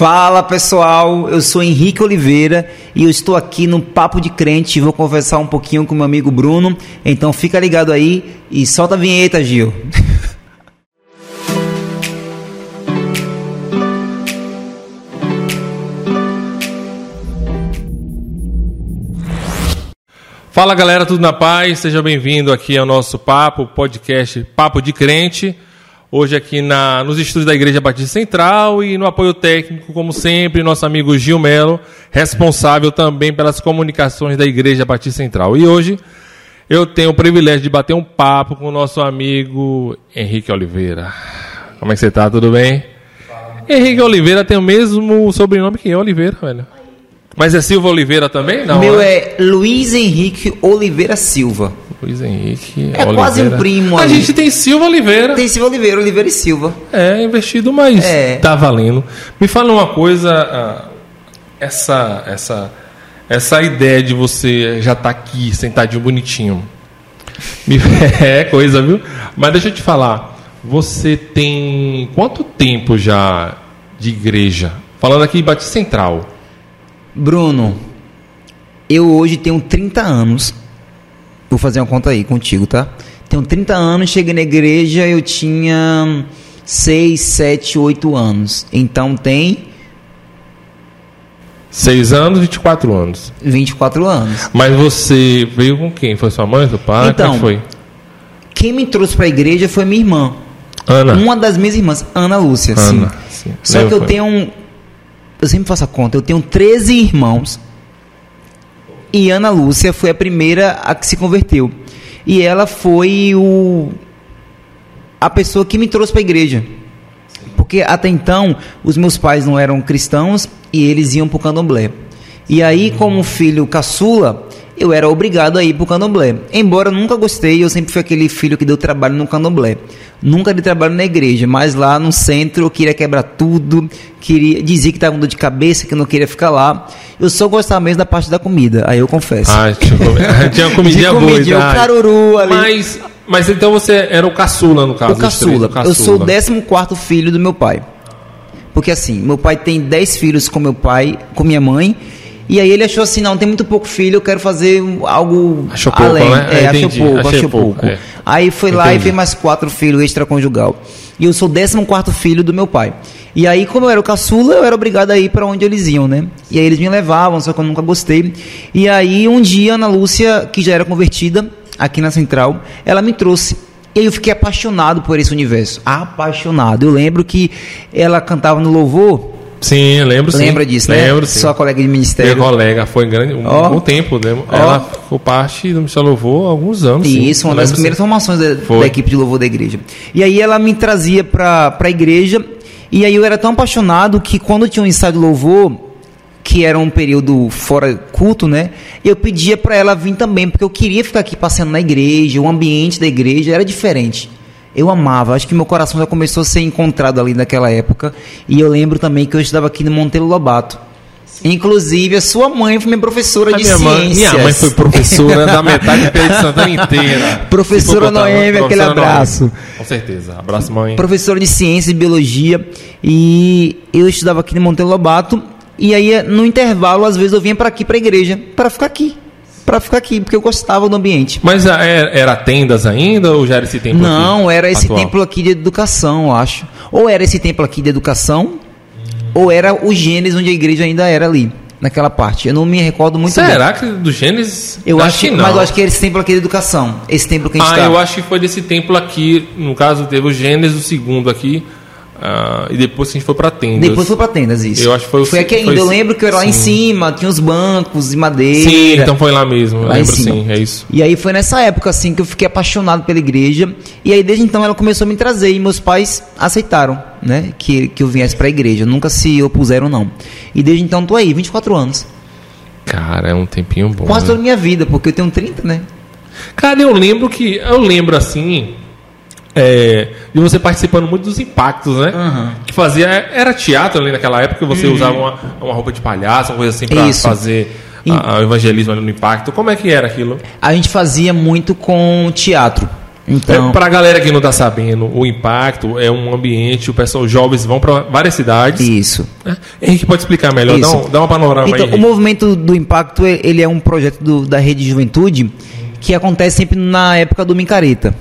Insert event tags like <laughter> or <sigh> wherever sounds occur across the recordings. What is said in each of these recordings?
Fala pessoal, eu sou Henrique Oliveira e eu estou aqui no Papo de Crente e vou conversar um pouquinho com meu amigo Bruno. Então fica ligado aí e solta a vinheta, Gil. <laughs> Fala galera, tudo na paz? Seja bem-vindo aqui ao nosso papo, podcast Papo de Crente. Hoje aqui na, nos estúdios da Igreja Batista Central e no apoio técnico, como sempre, nosso amigo Gil Melo, responsável também pelas comunicações da Igreja Batista Central. E hoje eu tenho o privilégio de bater um papo com o nosso amigo Henrique Oliveira. Como é que você tá? Tudo bem? Henrique Oliveira tem o mesmo sobrenome que eu, Oliveira, velho. Mas é Silva Oliveira também? Não, meu né? é Luiz Henrique Oliveira Silva. Luiz Henrique. É quase um primo A ali. gente tem Silva Oliveira. Tem Silva Oliveira, Oliveira e Silva. É investido, mas É. tá valendo. Me fala uma coisa, ah, essa essa essa ideia de você já tá aqui sentadinho bonitinho. Me- <laughs> É coisa, viu? Mas deixa eu te falar, você tem quanto tempo já de igreja? Falando aqui em Batista Central. Bruno, eu hoje tenho 30 anos. Vou fazer uma conta aí contigo, tá? Tenho 30 anos, cheguei na igreja, eu tinha 6, 7, 8 anos. Então tem 6 anos, 24 anos. 24 anos. Mas você veio com quem? Foi sua mãe, seu pai? Então, é que foi? Quem me trouxe pra igreja foi minha irmã. Ana. Uma das minhas irmãs, Ana Lúcia, sim. Ana, sim. Só Lembro, que eu foi. tenho. Eu sempre faço a conta, eu tenho 13 irmãos. E Ana Lúcia foi a primeira a que se converteu. E ela foi o a pessoa que me trouxe para a igreja. Porque até então os meus pais não eram cristãos e eles iam para o candomblé. E aí, como filho caçula, eu era obrigado a ir para o candomblé. Embora eu nunca gostei, eu sempre fui aquele filho que deu trabalho no candomblé. Nunca dei trabalho na igreja, mas lá no centro eu queria quebrar tudo, queria dizia que estava com dor de cabeça, que eu não queria ficar lá. Eu só gostava mesmo da parte da comida, aí eu confesso. Ah, tinha, <laughs> <laughs> tinha uma comidinha boa. comidinha, o caruru ali. Mas, mas então você era o caçula, no caso. o dos três, caçula. Eu sou o 14 filho do meu pai. Porque assim, meu pai tem 10 filhos com meu pai, com minha mãe. E aí ele achou assim, não, tem muito pouco filho, eu quero fazer algo Achou pouco, além. né? É, achou entendi, pouco, achou pouco, pouco. é. Aí foi lá e fez mais quatro filhos extraconjugal. E eu sou o 14 filho do meu pai. E aí, como eu era o caçula, eu era obrigado a ir para onde eles iam, né? E aí eles me levavam, só que eu nunca gostei. E aí, um dia, Ana Lúcia, que já era convertida, aqui na Central, ela me trouxe. E eu fiquei apaixonado por esse universo. Apaixonado. Eu lembro que ela cantava no louvor. Sim, lembro sim. Lembra disso, né? Lembro sim. Sua colega de Minha ministério. colega foi grande, um Ó. bom tempo. Né? Ó. Ela ficou parte do Michel Louvor há alguns anos. sim. Isso, uma das primeiras sim. formações da, da equipe de louvor da igreja. E aí ela me trazia pra, pra igreja, e aí eu era tão apaixonado que quando tinha um ensaio de louvor, que era um período fora culto, né? Eu pedia pra ela vir também, porque eu queria ficar aqui passeando na igreja, o ambiente da igreja era diferente. Eu amava, acho que meu coração já começou a ser encontrado ali naquela época. E eu lembro também que eu estudava aqui no Monteiro Lobato. Inclusive, a sua mãe foi minha professora A de minha, mãe, ciências. minha mãe foi professora da metade do de Santana inteira. <laughs> Professora botar, Noemi, aquele abraço. Noemi. Com certeza. Abraço, mãe. professora de ciência e biologia e eu estudava aqui no Monteiro Lobato e aí no intervalo às vezes eu vinha para aqui para a igreja para ficar aqui para ficar aqui porque eu gostava do ambiente Mas ah, era, era tendas ainda ou já era esse tempo não aqui, era esse atual? templo aqui de educação eu acho ou era esse templo aqui de educação ou era o Gênesis onde a igreja ainda era ali naquela parte eu não me recordo muito bem Será que do Gênesis? eu acho, que, não. mas eu acho que era esse templo aqui de educação esse templo que a gente Ah, tá eu acho que foi desse templo aqui. No caso, teve o Gênesis, o segundo aqui. Ah, e depois a gente foi pra tendas. depois foi para tendas isso Eu acho que foi o foi aqui ainda foi eu lembro que eu era lá em sim. cima tinha os bancos de madeira Sim, então foi lá mesmo. Eu Lá em lembro sim, é isso. E aí foi nessa época assim que eu fiquei apaixonado pela igreja. E aí desde então ela começou a me trazer e meus pais aceitaram, né, que, que eu viesse para a igreja. Nunca se opuseram não. E desde então tô aí, 24 anos. Cara, é um tempinho bom. Quase né? toda a minha vida, porque eu tenho 30, né? Cara, eu lembro que. Eu lembro assim. É, de você participando muito dos impactos, né? Aham. Que fazia. Era teatro ali naquela época, você usava uma, uma roupa de palhaço, uma coisa assim, Uhum. Isso. fazer E- a- o evangelismo ali no impacto. Como é que era aquilo? A gente fazia muito com teatro. Então, É, pra galera que não tá sabendo, o impacto é um ambiente, o pessoal, os jovens vão para várias cidades. isso. né? Henrique pode explicar melhor, dá, um, dá uma panorama Então, aí. o Henrique. movimento do impacto é- ele é um projeto do- da rede de juventude que acontece sempre na época do Micareta.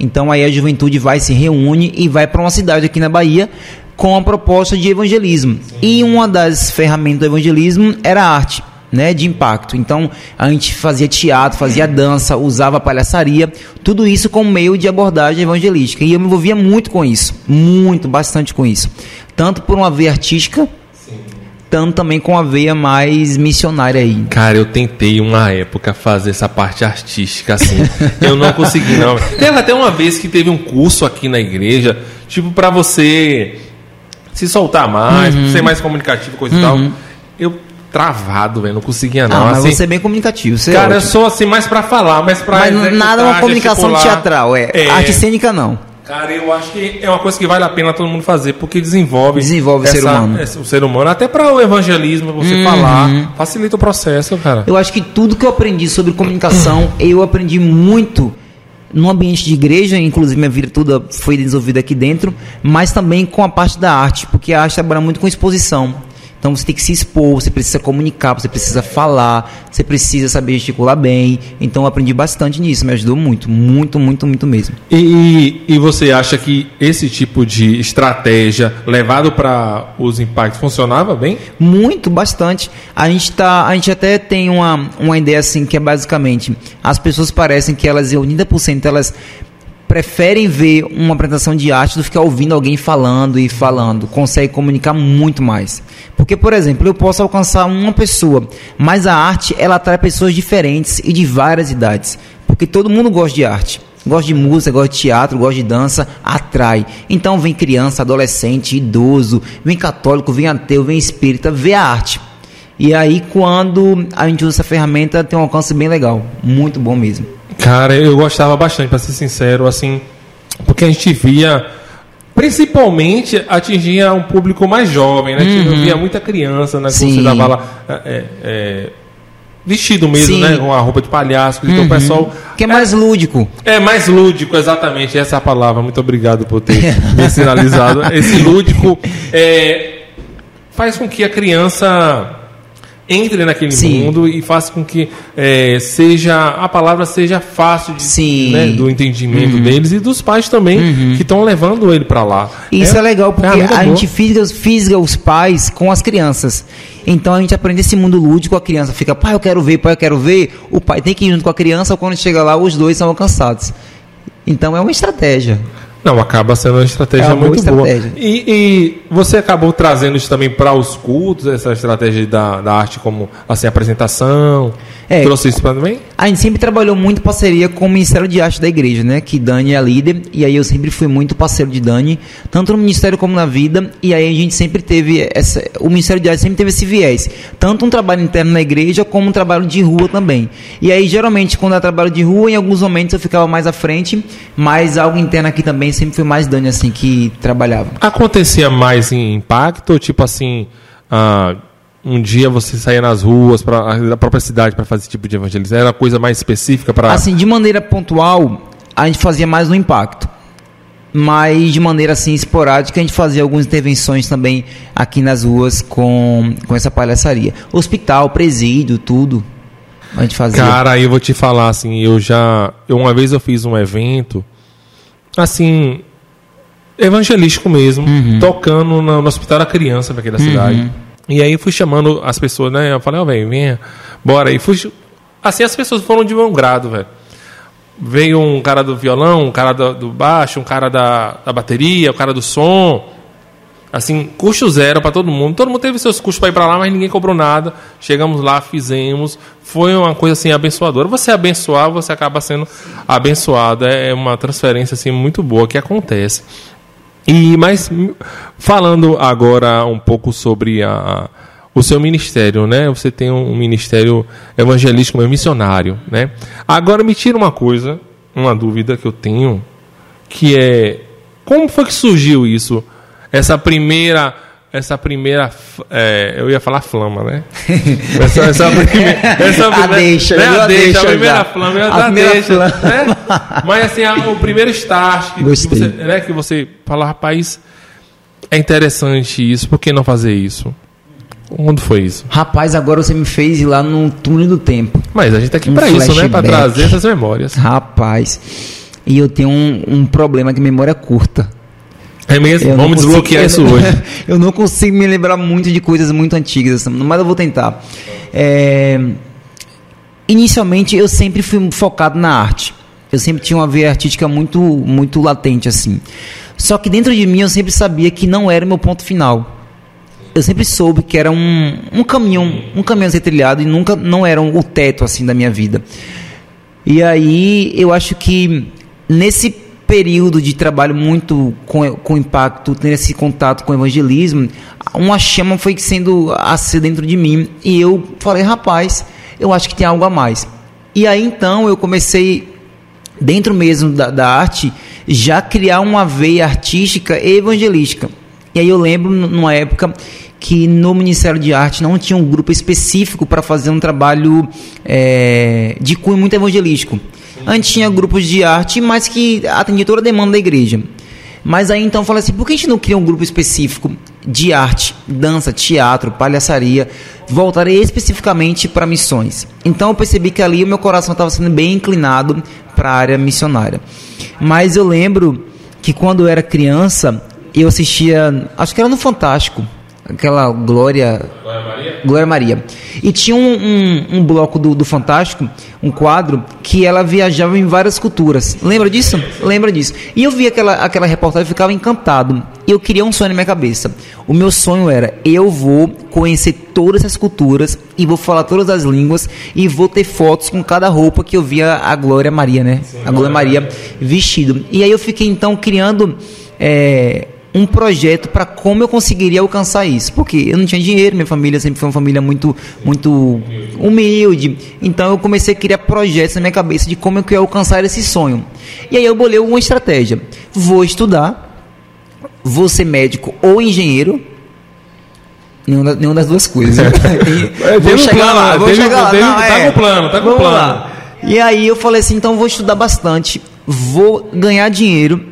Então aí a juventude vai se reúne e vai para uma cidade aqui na Bahia com a proposta de evangelismo. E uma das ferramentas do evangelismo era a arte. Né, de impacto. Então a gente fazia teatro, fazia dança, usava palhaçaria, tudo isso como meio de abordagem evangelística. E eu me envolvia muito com isso, muito, bastante com isso. Tanto por uma veia artística, tanto também com a veia mais missionária aí. Cara, eu tentei uma época fazer essa parte artística assim. <laughs> eu não consegui, não. Teve até uma vez que teve um curso aqui na igreja, tipo, pra você se soltar mais, Uhum. ser mais comunicativo, coisa e tal. Eu travado, velho, não conseguia não. Ah, mas assim, você é bem comunicativo, você é cara, eu ótimo. sou assim mais pra falar, mas pra Mas nada é uma comunicação gesticular. teatral, é, arte cênica não. Cara, eu acho que é uma coisa que vale a pena todo mundo fazer, porque desenvolve, Desenvolve o ser humano. essa- o ser humano, até para o evangelismo, você falar, facilita o processo, cara. Eu acho que tudo que eu aprendi sobre comunicação, <clears throat> eu aprendi muito no ambiente de igreja, inclusive minha vida toda foi desenvolvida aqui dentro, mas também com a parte da arte, porque a arte trabalha muito com exposição. Então você tem que se expor, você precisa comunicar, você precisa falar, você precisa saber gesticular bem. Então eu aprendi bastante nisso, me ajudou muito, muito, muito, muito mesmo. E, e você acha que esse tipo de estratégia levado para os impactos funcionava bem? Muito, bastante. A gente tá, a gente até tem uma, uma ideia assim que é basicamente as pessoas parecem que elas 80% elas preferem ver uma apresentação de arte do que ficar ouvindo alguém falando e falando, consegue comunicar muito mais. Porque, por exemplo, eu posso alcançar uma pessoa, mas a arte ela atrai pessoas diferentes e de várias idades, porque todo mundo gosta de arte. Gosta de música, gosta de teatro, gosta de dança, atrai. Então vem criança, adolescente, idoso, vem católico, vem ateu, vem espírita, vê a arte. E aí quando a gente usa essa ferramenta tem um alcance bem legal, muito bom mesmo. Cara, eu gostava bastante, para ser sincero, assim, porque a gente via, principalmente, atingia um público mais jovem, né? Eu via muita criança, né? Sim. você dava lá, é, é, vestido mesmo, Sim. né? Com a roupa de palhaço, então o pessoal... Que é mais lúdico. É mais lúdico, exatamente, essa é a palavra. Muito obrigado por ter <laughs> me sinalizado. Esse lúdico é, faz com que a criança entre naquele Sim. mundo e faça com que é, seja a palavra seja fácil de, Sim. Uhum. né, do entendimento deles e dos pais também que estão levando ele para lá. Isso é, legal porque ferramenta a boa. gente fisga, fisga os pais com as crianças. Então a gente aprende esse mundo lúdico, a criança fica, pai, eu quero ver, pai, eu quero ver. O pai tem que ir junto com a criança, quando chega lá, os dois são alcançados. Então é uma estratégia. Não, acaba sendo uma estratégia É uma muito boa. estratégia. E, e você acabou trazendo isso também para os cultos, essa estratégia da, da arte como assim, apresentação? É. Trouxe isso para também? A gente sempre trabalhou muito parceria com o Ministério de Arte da Igreja, né? Que Dani é a líder, e aí eu sempre fui muito parceiro de Dani, tanto no Ministério como na vida, e aí a gente sempre teve essa. O Ministério de Arte sempre teve esse viés. Tanto um trabalho interno na igreja, como um trabalho de rua também. E aí, geralmente, quando é trabalho de rua, em alguns momentos eu ficava mais à frente, mas algo interno aqui também sempre foi mais Dani, assim, que trabalhava. Acontecia mais em impacto, ou tipo assim, ah, um dia você saía nas ruas pra, da própria cidade para fazer esse tipo de evangelismo? Era coisa mais específica para. Assim, de maneira pontual, a gente fazia mais no impacto. Mas de maneira assim esporádica, a gente fazia algumas intervenções também aqui nas ruas com, com essa palhaçaria. Hospital, presídio, tudo. A gente fazia. Cara, aí eu vou te falar assim, eu já. Eu, uma vez eu fiz um evento, assim, evangelístico mesmo, tocando no, no Hospital da Criança daqui da cidade. E aí fui chamando as pessoas, né? Eu falei, ó, velho, venha, bora. E fui. Assim, as pessoas foram de bom grado, velho. Veio um cara do violão, um cara do, do baixo, um cara da, da bateria, o um cara do som. Assim, custo zero para todo mundo. Todo mundo teve seus custos para ir para lá, mas ninguém cobrou nada. Chegamos lá, fizemos. Foi uma coisa assim abençoadora. Você abençoar, você acaba sendo abençoado. É uma transferência assim muito boa que acontece. E mas falando agora um pouco sobre a, o seu ministério, né? Você tem um ministério evangelístico, mas missionário, né? Agora me tira uma coisa, uma dúvida que eu tenho, que é como foi que surgiu isso? Essa primeira essa primeira. é, eu ia falar flama, né? <laughs> Essa, essa primeira. Essa, A deixa, né? A deixa, deixa a primeira já. flama, eu A deixa. flama. Né? Mas assim, o primeiro start que, que você, né, que você fala, rapaz, é interessante isso, por que não fazer isso? Quando foi isso? Rapaz, agora você me fez ir lá no túnel do tempo. Mas a gente tá aqui Um pra isso, né? Pra flashback. trazer essas memórias. Rapaz. E eu tenho um, um problema que memória curta. É mesmo? Eu Vamos consigo- desbloquear eu isso <laughs> hoje. eu não consigo me lembrar muito de coisas muito antigas, mas eu vou tentar. É, inicialmente eu sempre fui focado na arte. Eu sempre tinha uma veia artística muito, muito latente assim. Só que dentro de mim eu sempre sabia que não era o meu ponto final. Eu sempre soube que era um, um caminho, um caminho a ser trilhado e nunca não era um- o teto assim da minha vida. E aí eu acho que nesse período de trabalho muito com, com impacto, tendo esse contato com o evangelismo, uma chama foi sendo acesa dentro de mim e eu falei, rapaz, eu acho que tem algo a mais. E aí então eu comecei dentro mesmo da, da arte, já criar uma veia artística e evangelística. E aí eu lembro numa época que no Ministério de Arte não tinha um grupo específico para fazer um trabalho eh, de cunho muito evangelístico. Antes tinha grupos de arte, mas que atendia toda a demanda da igreja. Mas aí então falei assim, por que a gente não cria um grupo específico de arte, dança, teatro, palhaçaria, voltaria especificamente para missões? Então eu percebi que ali o meu coração estava sendo bem inclinado para a área missionária. Mas eu lembro que quando eu era criança, eu assistia, acho que era no Fantástico, aquela Glória Glória Maria. E tinha um, um, um bloco do, do Fantástico, um quadro, que ela viajava em várias culturas. Lembra disso? Lembra disso. E eu via aquela, aquela reportagem e ficava encantado. E eu queria um sonho na minha cabeça. O meu sonho era: eu vou conhecer todas essas culturas e vou falar todas as línguas e vou ter fotos com cada roupa que eu via a Glória Maria, né? a Glória Maria vestido. E aí eu fiquei então criando. é, um projeto para como eu conseguiria alcançar isso. Porque eu não tinha dinheiro, minha família sempre foi uma família muito, muito humilde. Então eu comecei a criar projetos na minha cabeça de como eu queria alcançar esse sonho. E aí eu bolei uma estratégia. Vou estudar, vou ser médico ou engenheiro. Nenhuma, nenhuma das duas coisas. <laughs> Teve vou chegar plano, lá, vou teve- chegar lá. Não, tá é. com plano, tá com plano. lá. E aí eu falei assim, então vou estudar bastante, vou ganhar dinheiro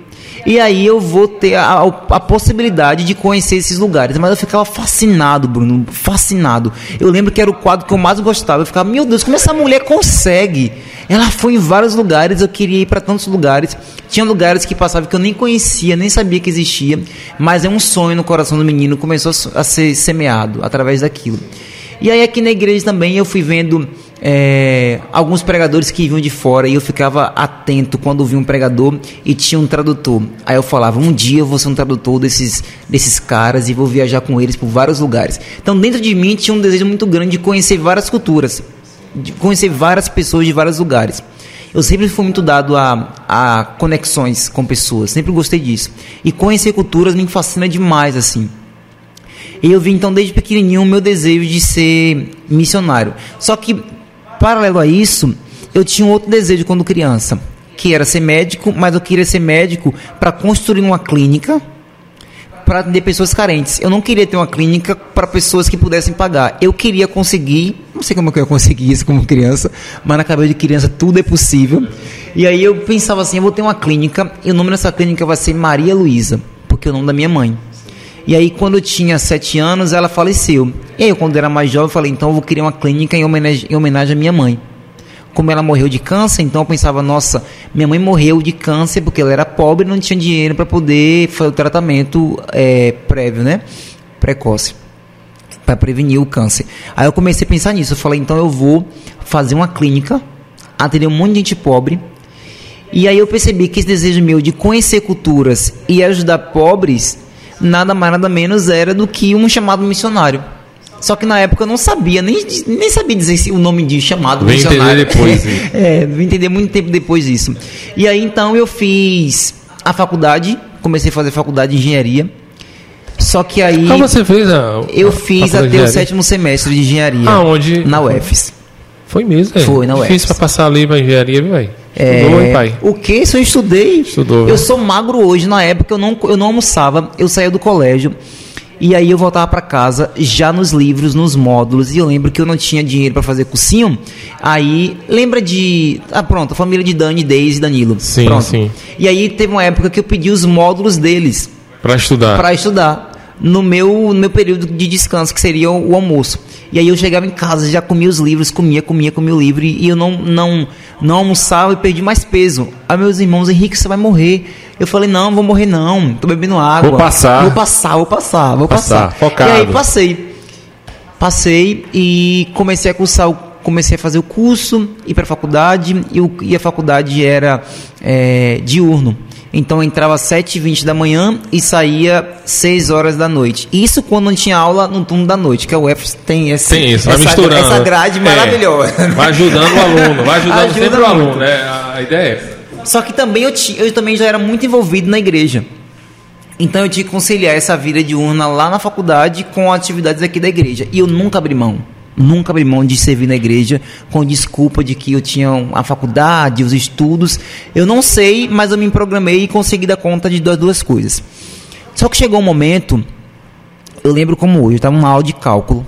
e aí eu vou ter a, a- possibilidade de conhecer esses lugares. Mas eu ficava fascinado, Bruno, fascinado. Eu lembro que era o quadro que eu mais gostava. Eu ficava, meu Deus, como essa mulher consegue? Ela foi em vários lugares, eu queria ir para tantos lugares. Tinha lugares que passava que eu nem conhecia, nem sabia que existia, mas é um sonho no coração do menino começou a ser semeado através daquilo. E aí aqui na igreja também eu fui vendo é, alguns pregadores que vinham de fora e eu ficava atento quando via um pregador e tinha um tradutor. Aí eu falava, um dia eu vou ser um tradutor desses, desses caras e vou viajar com eles por vários lugares. Então dentro de mim tinha um desejo muito grande de conhecer várias culturas, de conhecer várias pessoas de vários lugares. Eu sempre fui muito dado a, a conexões com pessoas, sempre gostei disso. E conhecer culturas me fascina demais, assim. E eu vi então desde pequenininho o meu desejo de ser missionário. Só que, paralelo a isso, eu tinha um outro desejo quando criança, que era ser médico, mas eu queria ser médico para construir uma clínica para atender pessoas carentes. Eu não queria ter uma clínica para pessoas que pudessem pagar. Eu queria conseguir, não sei como é eu ia conseguir isso como criança, mas na cabeça de criança tudo é possível. E aí eu pensava assim, eu vou ter uma clínica e o nome dessa clínica vai ser Maria Luísa, porque é o nome da minha mãe. E aí, quando tinha sete anos, ela faleceu. E aí, quando era mais jovem, eu falei, então eu vou criar uma clínica em homenagem, em homenagem à minha mãe. Como ela morreu de câncer, então eu pensava, nossa, minha mãe morreu de câncer porque ela era pobre e não tinha dinheiro para poder fazer o tratamento é, prévio, né? Precoce. Para prevenir o câncer. Aí eu comecei a pensar nisso. Eu falei, então eu vou fazer uma clínica, atender um monte de gente pobre. E aí eu percebi que esse desejo meu de conhecer culturas e ajudar pobres nada mais nada menos era do que um chamado missionário. Só que na época eu não sabia, nem, nem sabia dizer se o nome de chamado Vem missionário. entender depois, <laughs> é, vim entender muito tempo depois disso. E aí então eu fiz a faculdade, comecei a fazer faculdade de engenharia. Só que aí Ah, você fez a. eu fiz até o sétimo semestre de engenharia. Aonde? Na UFES. Foi mesmo, velho. Foi, na Difícil UFS. pra passar ali pra engenharia, velho? É, Estudou, hein, pai? O que? Isso eu estudei. Estudou, Eu viu? sou magro hoje. Na época eu não, eu não almoçava. Eu saía do colégio. E aí eu voltava para casa já nos livros, nos módulos, e eu lembro que eu não tinha dinheiro para fazer cursinho. Aí, lembra de, ah, pronto, a família de Dani, Deise e Danilo. Sim, pronto. sim. E aí teve uma época que eu pedi os módulos deles Pra estudar. para estudar no meu, no meu período de descanso, que seria o, o almoço. E aí eu chegava em casa, já comia os livros, comia, comia, comia o livro, e eu não, não, não almoçava e perdi mais peso. Aí meus irmãos, Henrique, você vai morrer. Eu falei, não, vou morrer não, tô bebendo água. Vou passar. Vou passar, vou passar, vou Passar, passar. focado. E aí passei. Passei e comecei a cursar, o- comecei a fazer o curso, ir para a faculdade, e, o- e a faculdade era é, diurno. Então eu entrava às 7h20 da manhã e saía 6 horas da noite. Isso quando não tinha aula no turno da noite, que a UF tem, esse, Tem isso, essa, misturando. essa grade É. maravilhosa. Vai ajudando o aluno, vai ajudando Ajuda sempre o aluno, né? A- ideia é essa. Só que também eu, eu também já era muito envolvido na igreja. Então eu tinha que conciliar essa vida diurna lá na faculdade com atividades aqui da igreja. E eu nunca abri mão. Nunca abri mão de servir na igreja com desculpa de que eu tinha a faculdade, os estudos. Eu não sei, mas eu me programei e consegui dar conta de das duas coisas. Só que chegou um momento, eu lembro como hoje, eu estava numa aula de cálculo.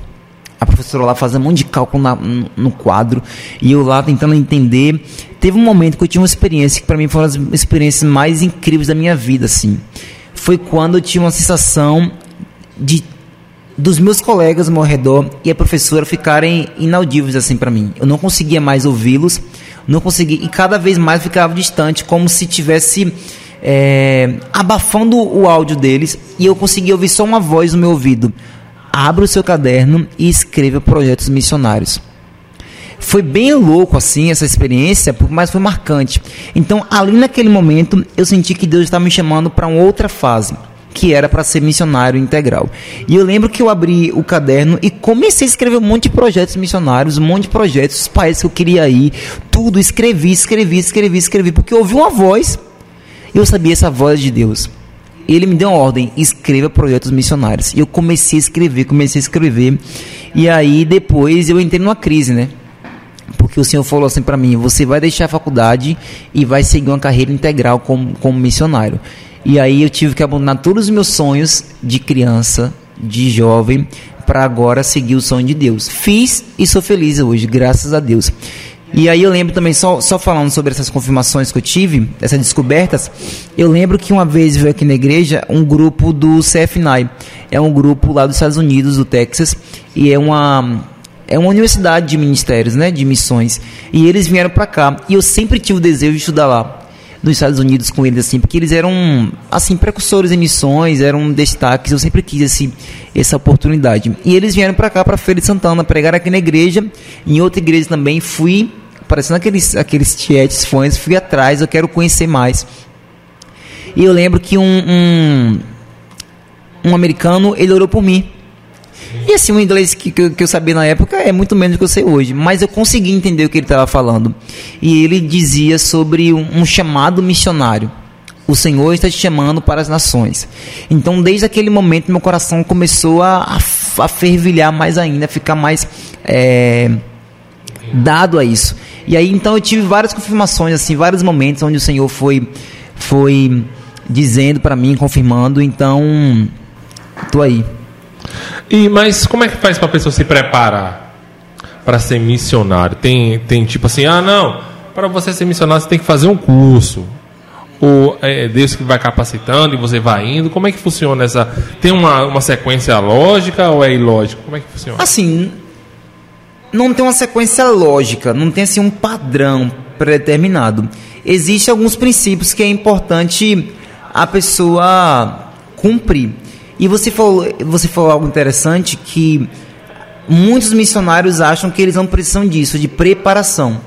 A professora lá fazendo um monte de cálculo na- no- quadro e eu lá tentando entender. Teve um momento que eu tive uma experiência que para mim foi uma das experiências mais incríveis da minha vida, assim. Foi quando eu tive uma sensação de dos meus colegas ao meu redor e a professora ficarem inaudíveis assim para mim. Eu não conseguia mais ouvi-los, não conseguia e cada vez mais ficava distante, como se tivesse é, abafando o áudio deles e eu conseguia ouvir só uma voz no meu ouvido. Abra o seu caderno e escreva projetos missionários. Foi bem louco assim essa experiência, mas foi marcante. Então, ali naquele momento, eu senti que Deus estava me chamando para uma outra fase, que era para ser missionário integral. E eu lembro que eu abri o caderno e comecei a escrever um monte de projetos missionários, um monte de projetos, os países que eu queria ir, tudo, escrevi, escrevi, escrevi, escrevi, porque eu ouvi uma voz e eu sabia essa voz de Deus. Ele me deu uma ordem, escreva projetos missionários. E eu comecei a escrever, comecei a escrever. E aí depois eu entrei numa crise, né? Porque o Senhor falou assim para mim: você vai deixar a faculdade e vai seguir uma carreira integral como, como missionário. E aí eu tive que abandonar todos os meus sonhos de criança, de jovem, para agora seguir o sonho de Deus. Fiz e sou feliz hoje, graças a Deus. E aí eu lembro também, só, só falando sobre essas confirmações que eu tive, essas descobertas, eu lembro que uma vez veio aqui na igreja um grupo do CFNAI. É um grupo lá dos Estados Unidos, do Texas, e é uma é uma universidade de ministérios, né, de missões. E eles vieram para cá. E eu sempre tive o desejo de estudar lá, nos Estados Unidos com eles assim, porque eles eram assim precursores em missões, eram destaques. Eu sempre quis esse, essa oportunidade. E eles vieram para cá, para Feira de Santana, pregar aqui na igreja. Em outra igreja também fui, parecendo aqueles aqueles tietes fãs, fui atrás. Eu quero conhecer mais. E eu lembro que um, um um americano, ele orou por mim. E assim, o inglês que, que, que eu sabia na época é muito menos do que eu sei hoje, mas eu consegui entender o que ele estava falando. E ele dizia sobre um, um chamado missionário. O Senhor está te chamando para as nações. Então, desde aquele momento, meu coração começou a, a fervilhar mais ainda, a ficar mais é, dado a isso. E aí, então, eu tive várias confirmações, assim, vários momentos onde o Senhor foi, foi dizendo para mim, confirmando. Então, tô aí. E, mas como é que faz para a pessoa se preparar para ser missionário? Tem, tem tipo assim, ah, não, para você ser missionário você tem que fazer um curso. Ou é Deus que vai capacitando e você vai indo? Como é que funciona essa. Tem uma, uma sequência lógica ou é ilógico? Como é que funciona? Assim, não tem uma sequência lógica, não tem assim um padrão predeterminado. Existem alguns princípios que é importante a pessoa cumprir. E você falou, você falou algo interessante que muitos missionários acham que eles não precisam disso, de preparação.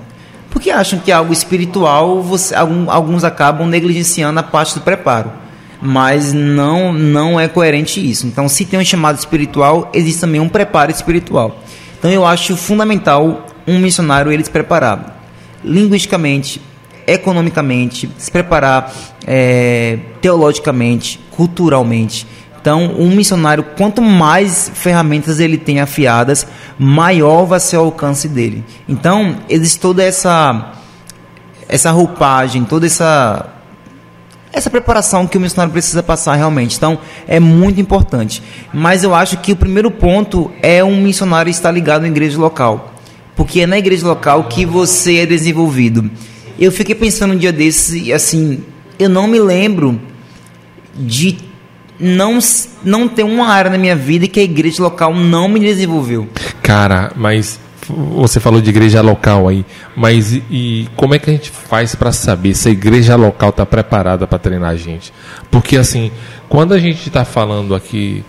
Porque acham que é algo espiritual, você, alguns acabam negligenciando a parte do preparo. Mas não, não é coerente isso. Então, se tem um chamado espiritual, existe também um preparo espiritual. Então, eu acho fundamental um missionário ele se preparar linguisticamente, economicamente, se preparar eh, teologicamente, culturalmente. Então, um missionário, quanto mais ferramentas ele tem afiadas, maior vai ser o alcance dele. Então, existe toda essa essa roupagem, toda essa essa preparação que o missionário precisa passar realmente. Então, é muito importante. Mas eu acho que o primeiro ponto é um missionário estar ligado à igreja local. Porque é na igreja local que você é desenvolvido. Eu fiquei pensando um dia desses, assim, eu não me lembro de não, não ter uma área na minha vida que a igreja local não me desenvolveu. Cara, mas você falou de igreja local aí, mas e, e como é que a gente faz para saber se a igreja local está preparada para treinar a gente? Porque assim, quando a gente está falando aqui,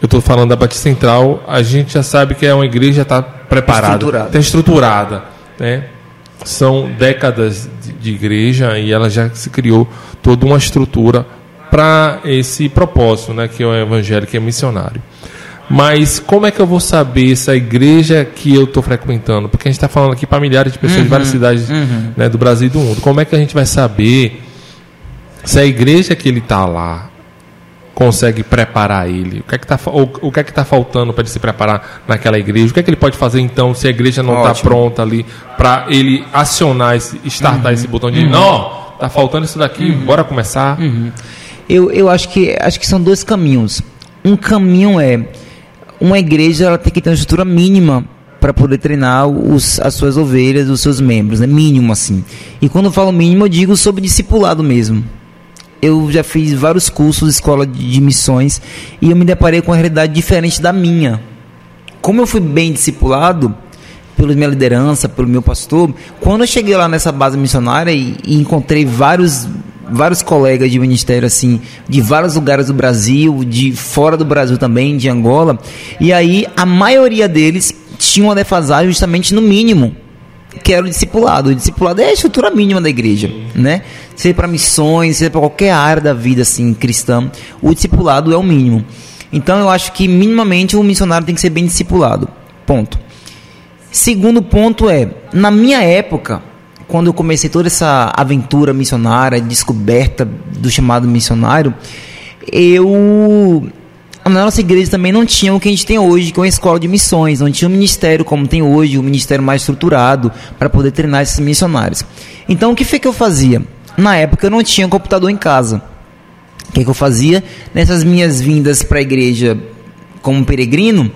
eu estou falando da Batista Central, a gente já sabe que é uma igreja está preparada, Estruturada. está estruturada, né? São décadas de, de igreja e ela já se criou toda uma estrutura para esse propósito, né? Que é o evangelho, que é missionário. Mas como é que eu vou saber se a igreja que eu estou frequentando, porque a gente está falando aqui para milhares de pessoas de várias cidades né, do Brasil e do mundo, como é que a gente vai saber se a igreja que ele está lá consegue preparar ele? O que é que está o que é que tá faltando para ele se preparar naquela igreja? O que é que ele pode fazer então se a igreja não está pronta ali para ele acionar, esse, startar esse botão de não, tá faltando isso daqui, bora começar? Eu, eu acho que acho que são dois caminhos. Um caminho é uma igreja ela tem que ter uma estrutura mínima para poder treinar os, as suas ovelhas, os seus membros, né? Mínimo assim. E quando eu falo mínimo, eu digo sobre discipulado mesmo. Eu já fiz vários cursos escola de, de missões e eu me deparei com uma realidade diferente da minha. Como eu fui bem discipulado pela minha liderança, pelo meu pastor, quando eu cheguei lá nessa base missionária e, e encontrei vários vários colegas de ministério assim, de vários lugares do Brasil, de fora do Brasil também, de Angola, e aí a maioria deles tinha uma defasagem justamente no mínimo que era o discipulado. O discipulado é a estrutura mínima da igreja, né? Seja para missões, seja para qualquer área da vida assim cristã, o discipulado é o mínimo. Então eu acho que minimamente o missionário tem que ser bem discipulado. Ponto. Segundo ponto é, na minha época, quando eu comecei toda essa aventura missionária, descoberta do chamado missionário, eu na nossa igreja também não tinha o que a gente tem hoje, que é uma escola de missões, não tinha um ministério como tem hoje, um ministério mais estruturado para poder treinar esses missionários. Então o que foi que eu fazia? Na época eu não tinha computador em casa. O que, que eu fazia? Nessas minhas vindas para a igreja como peregrino,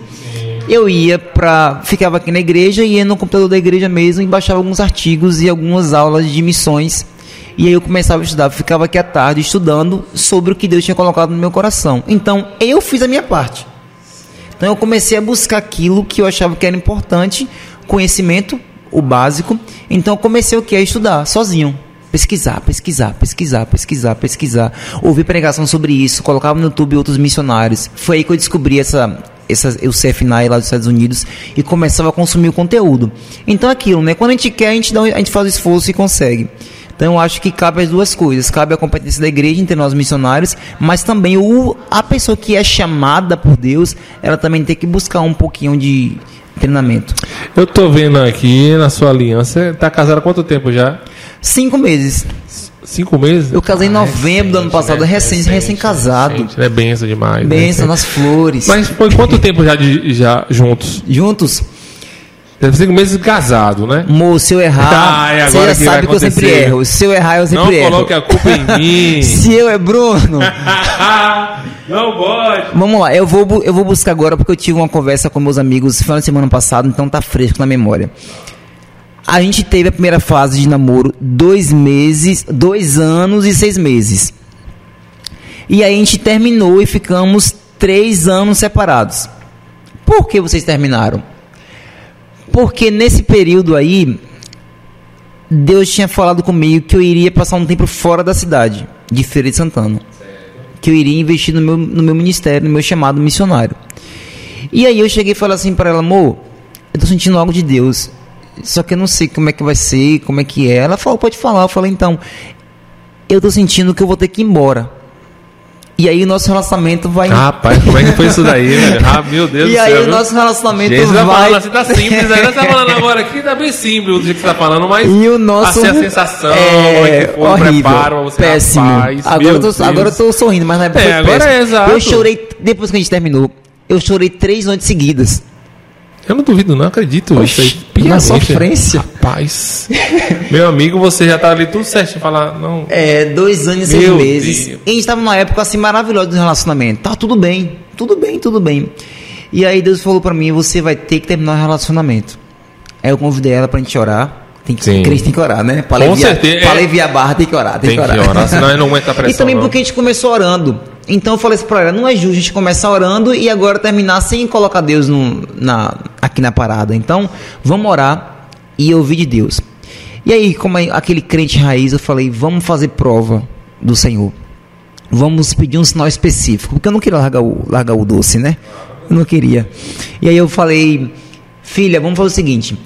eu ia para ficava aqui na igreja ia no computador da igreja mesmo e baixava alguns artigos e algumas aulas de missões. E aí eu começava a estudar ficava aqui à tarde estudando sobre o que Deus tinha colocado no meu coração. Então eu fiz a minha parte. Então eu comecei a buscar aquilo que eu achava que era importante conhecimento o básico. Então eu comecei o que a estudar sozinho. Pesquisar, pesquisar, pesquisar, pesquisar, pesquisar, ouvir pregação sobre isso, colocava no YouTube outros missionários. Foi aí que eu descobri essa, essa o CFNAI lá dos Estados Unidos e começava a consumir o conteúdo. Então aquilo, né? Quando a gente quer, a gente, dá, a gente faz o esforço e consegue. Então eu acho que cabe as duas coisas, cabe a competência da igreja entre nós missionários, mas também o, a pessoa que é chamada por Deus, ela também tem que buscar um pouquinho de treinamento. Eu tô vendo aqui na sua aliança, tá casado há quanto tempo já? Cinco meses. Cinco meses? Eu casei em novembro do ano passado, recém- recém-casado. Recente, né? Benção demais. né? Benção nas flores. Mas foi quanto tempo já, de, já juntos? Juntos, Deve ser cinco meses casado, né? moço, se eu errar, Ah, é você agora já que sabe que eu sempre erro. Se eu errar, eu sempre Não erro. coloque a culpa em <laughs> mim. Se eu é Bruno. <laughs> Não pode. Vamos lá, eu vou, eu vou buscar agora porque eu tive uma conversa com meus amigos final de semana passado, então tá fresco na memória. A gente teve a primeira fase de namoro dois meses, dois anos e seis meses. E aí a gente terminou e ficamos três anos separados. Por que vocês terminaram? Porque nesse período aí, Deus tinha falado comigo que eu iria passar um tempo fora da cidade, de Feira de Santana. Que eu iria investir no meu, no meu ministério, no meu chamado missionário. E aí eu cheguei e falei assim para ela, amor, eu tô sentindo algo de Deus. Só que eu não sei como é que vai ser, como é que é. Ela falou, pode falar. Eu falei, então, eu tô sentindo que eu vou ter que ir embora. E aí o nosso relacionamento vai. Rapaz, como é que foi isso daí, velho? Ah, meu Deus e do céu. aí o nosso relacionamento Jesus vai vai. falando assim, tá simples, aí você tá falando agora aqui, tá bem simples do jeito que você tá falando, mas E o nosso. assim, a sensação, como é que foi, o horrível, preparo, você, péssimo. rapaz, agora, eu tô, Deus. agora eu tô sorrindo, mas na época É, foi agora péssimo. é exato. Eu chorei, depois que a gente terminou, eu chorei três noites seguidas. Eu não duvido, não acredito. Isso aí, Sabiamente. sofrência. Rapaz. Meu amigo, você já tá ali tudo certo. Falar, não. É, dois anos e seis Meu meses. Deus. E a gente tava numa época assim maravilhosa do relacionamento. Tá tudo bem, tudo bem, tudo bem. E aí Deus falou pra mim: você vai ter que terminar o relacionamento. Aí eu convidei ela pra gente orar. Tem que, Sim. crente tem que orar, né? Com aliviar, certeza, Pra é. aliviar a barra tem que orar. Tem, Tem que orar, senão ele não aguenta a <laughs> pressão. E também não. porque a gente começou orando. Então eu falei assim pra ela, não é justo a gente começar orando e agora terminar sem colocar Deus no- na, aqui na parada. Então, vamos orar e ouvir de Deus. E aí, como é aquele crente raiz, eu falei, vamos fazer prova do Senhor. Vamos pedir um sinal específico, porque eu não queria largar o, largar o doce, né? Eu não queria. E aí eu falei, filha, vamos fazer o seguinte,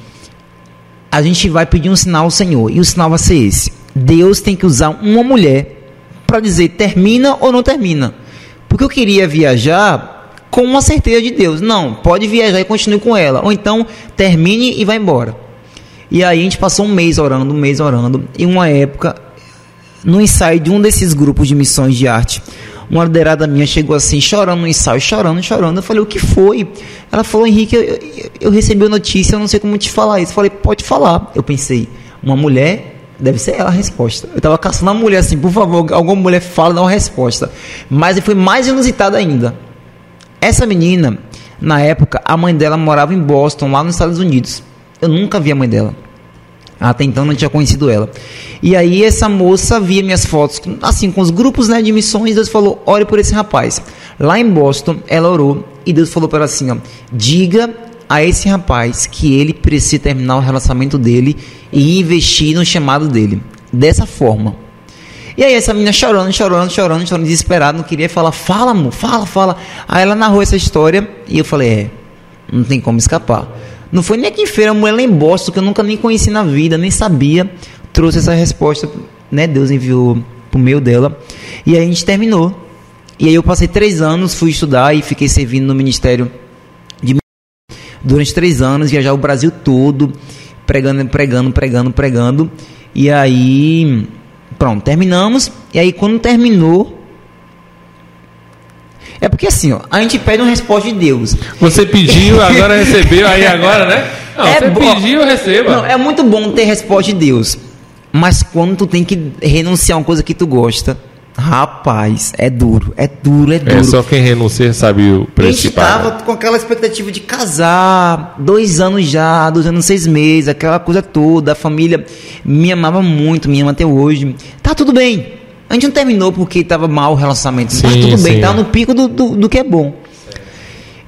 a gente vai pedir um sinal ao Senhor. E o sinal vai ser esse: Deus tem que usar uma mulher para dizer termina ou não termina. Porque eu queria viajar com uma certeza de Deus. Não, pode viajar e continue com ela. Ou então termine e vá embora. E aí a gente passou um mês orando, um mês orando. E uma época, no ensaio de um desses grupos de missões de arte, uma liderada minha chegou assim, chorando no ensaio, chorando, chorando. Eu falei, o que foi? Ela falou, Henrique, eu, eu- eu recebi a notícia, eu não sei como te falar isso. Eu falei, pode falar. Eu pensei, uma mulher, deve ser ela a resposta. Eu tava caçando uma mulher assim, por favor, alguma mulher fala, dá uma resposta. Mas foi mais inusitado ainda. Essa menina, na época, a mãe dela morava em Boston, lá nos Estados Unidos. Eu nunca vi a mãe dela. Até então não tinha conhecido ela. E aí essa moça via minhas fotos, assim, com os grupos né, de missões, Deus falou, ore por esse rapaz. Lá em Boston, ela orou e Deus falou para ela assim, ó, diga a esse rapaz que ele precisa terminar o relacionamento dele e investir no chamado dele. Dessa forma. E aí essa menina chorando, chorando, chorando, chorando, desesperada, não queria falar, fala, amor, fala, fala. Aí ela narrou essa história e eu falei, é, não tem como escapar. Não foi nem aqui em feira, a mulher em Boston, que eu nunca nem conheci na vida, nem sabia, trouxe essa resposta, né? Deus enviou pro meio dela. E aí a gente terminou. E aí eu passei três anos, fui estudar e fiquei servindo no Ministério de durante três anos, viajar o Brasil todo, pregando, pregando, pregando, pregando. E aí, pronto, terminamos. E aí, quando terminou. É porque assim, ó, a gente pede uma resposta de Deus. Você pediu, agora recebeu, aí agora, né? <laughs> Não, É você bom. pediu, receba. Não, é muito bom ter resposta de Deus. Mas quando tu tem que renunciar a uma coisa que tu gosta, rapaz, é duro, é duro, é duro. É só quem renuncia sabe o A preço gente paga. tava com aquela expectativa de casar, dois anos já, dois anos, seis meses, aquela coisa toda. A família me amava muito, me ama até hoje. Tá tudo bem. A gente não terminou porque tava mal o relacionamento. Sim, tudo bem, sim. tá no pico do, do, do que é bom.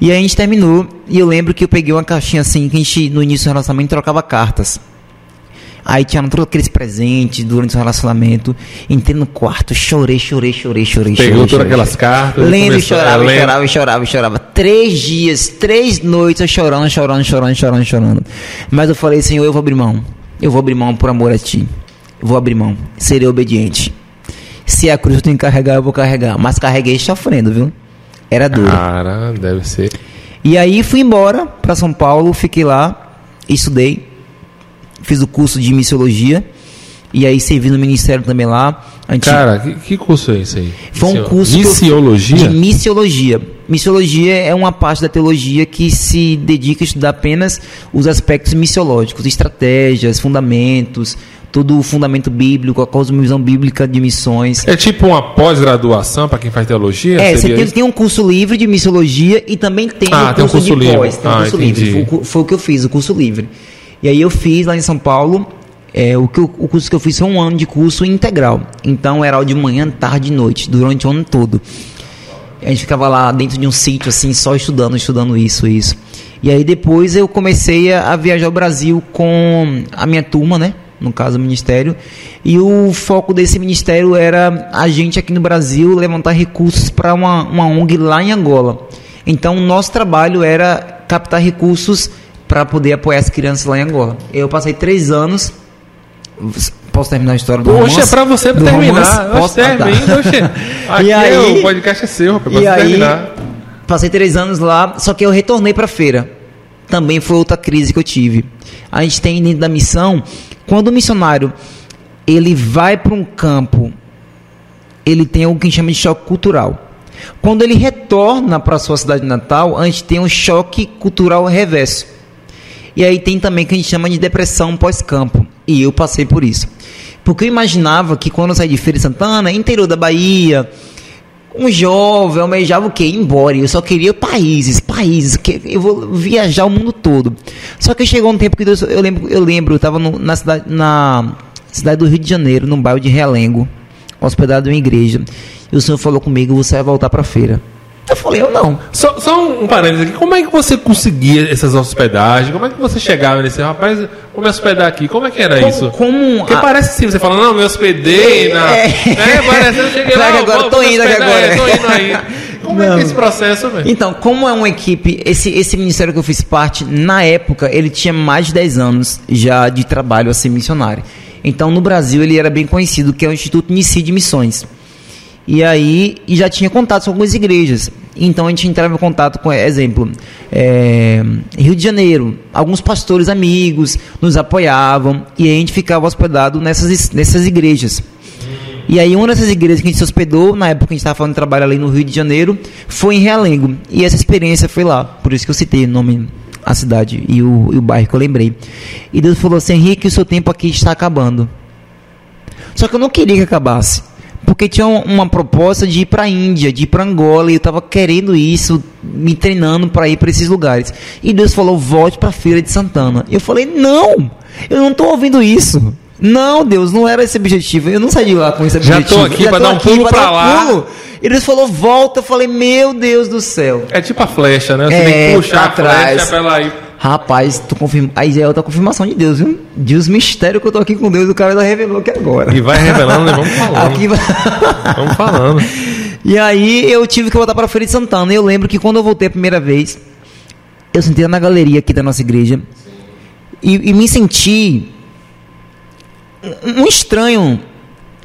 E aí a gente terminou, e eu lembro que eu peguei uma caixinha assim, que a gente no início do relacionamento trocava cartas. Aí tinha todos aqueles presentes durante o relacionamento. Entrei no quarto, chorei, chorei, chorei, chorei. Pegou todas aquelas chorei. cartas Lendo e chorava, é, lendo. chorava, e chorava, e chorava. Três dias, três noites eu chorando, chorando, chorando, chorando, chorando. Mas eu falei, Senhor, eu vou abrir mão. Eu vou abrir mão por amor a Ti. Eu vou abrir mão. Serei obediente. Se a cruz eu tenho que carregar, eu vou carregar. Mas carreguei sofrendo, viu? Era duro. Cara, deve ser. E aí fui embora para São Paulo, fiquei lá, estudei, fiz o curso de missiologia e aí servi no ministério também lá. Gente- Cara, que, que curso é esse aí? foi um curso eu- Missiologia? de missiologia. Missiologia é uma parte da teologia que se dedica a estudar apenas os aspectos missiológicos, estratégias, fundamentos, todo o fundamento bíblico, a cosmovisão bíblica de missões. É tipo uma pós-graduação para quem faz teologia? É, você tem, tem um curso livre de missiologia e também tem Ah, o tem um curso, curso de livre. pós. Tem um Ah, curso entendi. livre. Foi, foi o que eu fiz, o curso livre. E aí eu fiz lá em São Paulo. é, o, que eu- o curso que eu fiz foi um ano de curso integral. Então era de manhã, tarde e noite, durante o ano todo. A gente ficava lá dentro de um sítio, assim, só estudando, estudando isso, isso. E aí depois eu comecei a, a viajar o Brasil com a minha turma, né? No caso, o ministério. E o foco desse ministério era a gente aqui no Brasil levantar recursos para uma, uma ONG lá em Angola. Então, o nosso trabalho era captar recursos para poder apoiar as crianças lá em Angola. Eu passei três anos. Posso terminar a história do Poxa, romance? é pra você Do terminar. romance? Posso terminar, oxe. <laughs> Aqui E é aí- o podcast é seu, rapaz. e aí, terminar. passei três anos lá, só que eu retornei para feira. Também foi outra crise que eu tive. A gente tem dentro da missão, quando o missionário ele vai para um campo, ele tem algo que a gente chama de choque cultural. Quando ele retorna para sua cidade natal, a gente tem um choque cultural reverso. E aí tem também o que a gente chama de depressão pós-campo. E eu passei por isso. Porque eu imaginava que quando eu saí de Feira de Santana, interior da Bahia, um jovem almejava o quê? Ir embora. Eu só queria países, países. Que eu vou viajar o mundo todo. Só que chegou um tempo que Deus, eu lembro, eu lembro, eu estava na cidade, na cidade do Rio de Janeiro, num bairro de Realengo, hospedado em uma igreja. E o Senhor falou comigo: você vai voltar para a feira. Eu falei, eu não. Só, só um parênteses aqui. Como é que você conseguia essas hospedagens? Como é que você chegava nesse rapaz? Vou me hospedar aqui. Como é que era Como- isso? como Porque a- parece assim, você fala, não, me hospedei na. É. <laughs> É, parece, eu cheguei lá. Agora, vou- tô indo aqui agora. é, Tô indo aí. Como é que é Não. esse processo, velho? Então, como é uma equipe, esse, esse ministério que eu fiz parte, na época, ele tinha mais de 10 anos já de trabalho assim missionário. Então, no Brasil, ele era bem conhecido, que é o Instituto Nici de Missões. E aí, e já tinha contatos com algumas igrejas. Então, a gente entrava em contato com, exemplo, é, Rio de Janeiro. Alguns pastores amigos nos apoiavam e a gente ficava hospedado nessas, nessas igrejas. E aí uma dessas igrejas que a gente se hospedou, na época que a gente estava falando de trabalho ali no Rio de Janeiro, foi em Realengo. E essa experiência foi lá. Por isso que eu citei o nome, a cidade e o, e o bairro que eu lembrei. E Deus falou assim, Henrique, o seu tempo aqui está acabando. Só que eu não queria que acabasse. Porque tinha um- uma proposta de ir para a Índia, de ir para Angola, e eu estava querendo isso, me treinando para ir para esses lugares. E Deus falou: volte para a Feira de Santana. Eu falei: não, eu não estou ouvindo isso. Não, Deus, não era esse objetivo. Eu não saí de lá com esse Já objetivo. tô aqui pra dar um pulo pra lá. E Deus falou: volta. Eu falei: meu Deus do céu. É tipo a flecha, né? Você É, tem que puxar a flecha pra ela ir. Rapaz, tu confirma. Aí é outra confirmação de Deus, viu? De os mistérios que eu tô aqui com Deus, o cara já revelou aqui agora. E vai revelando, né? Vamos falando. Aqui <laughs> Vamos falando. E aí eu tive que voltar para Feira de Santana. E eu lembro que quando eu voltei a primeira vez, eu sentei na galeria aqui da nossa igreja e, e me senti um estranho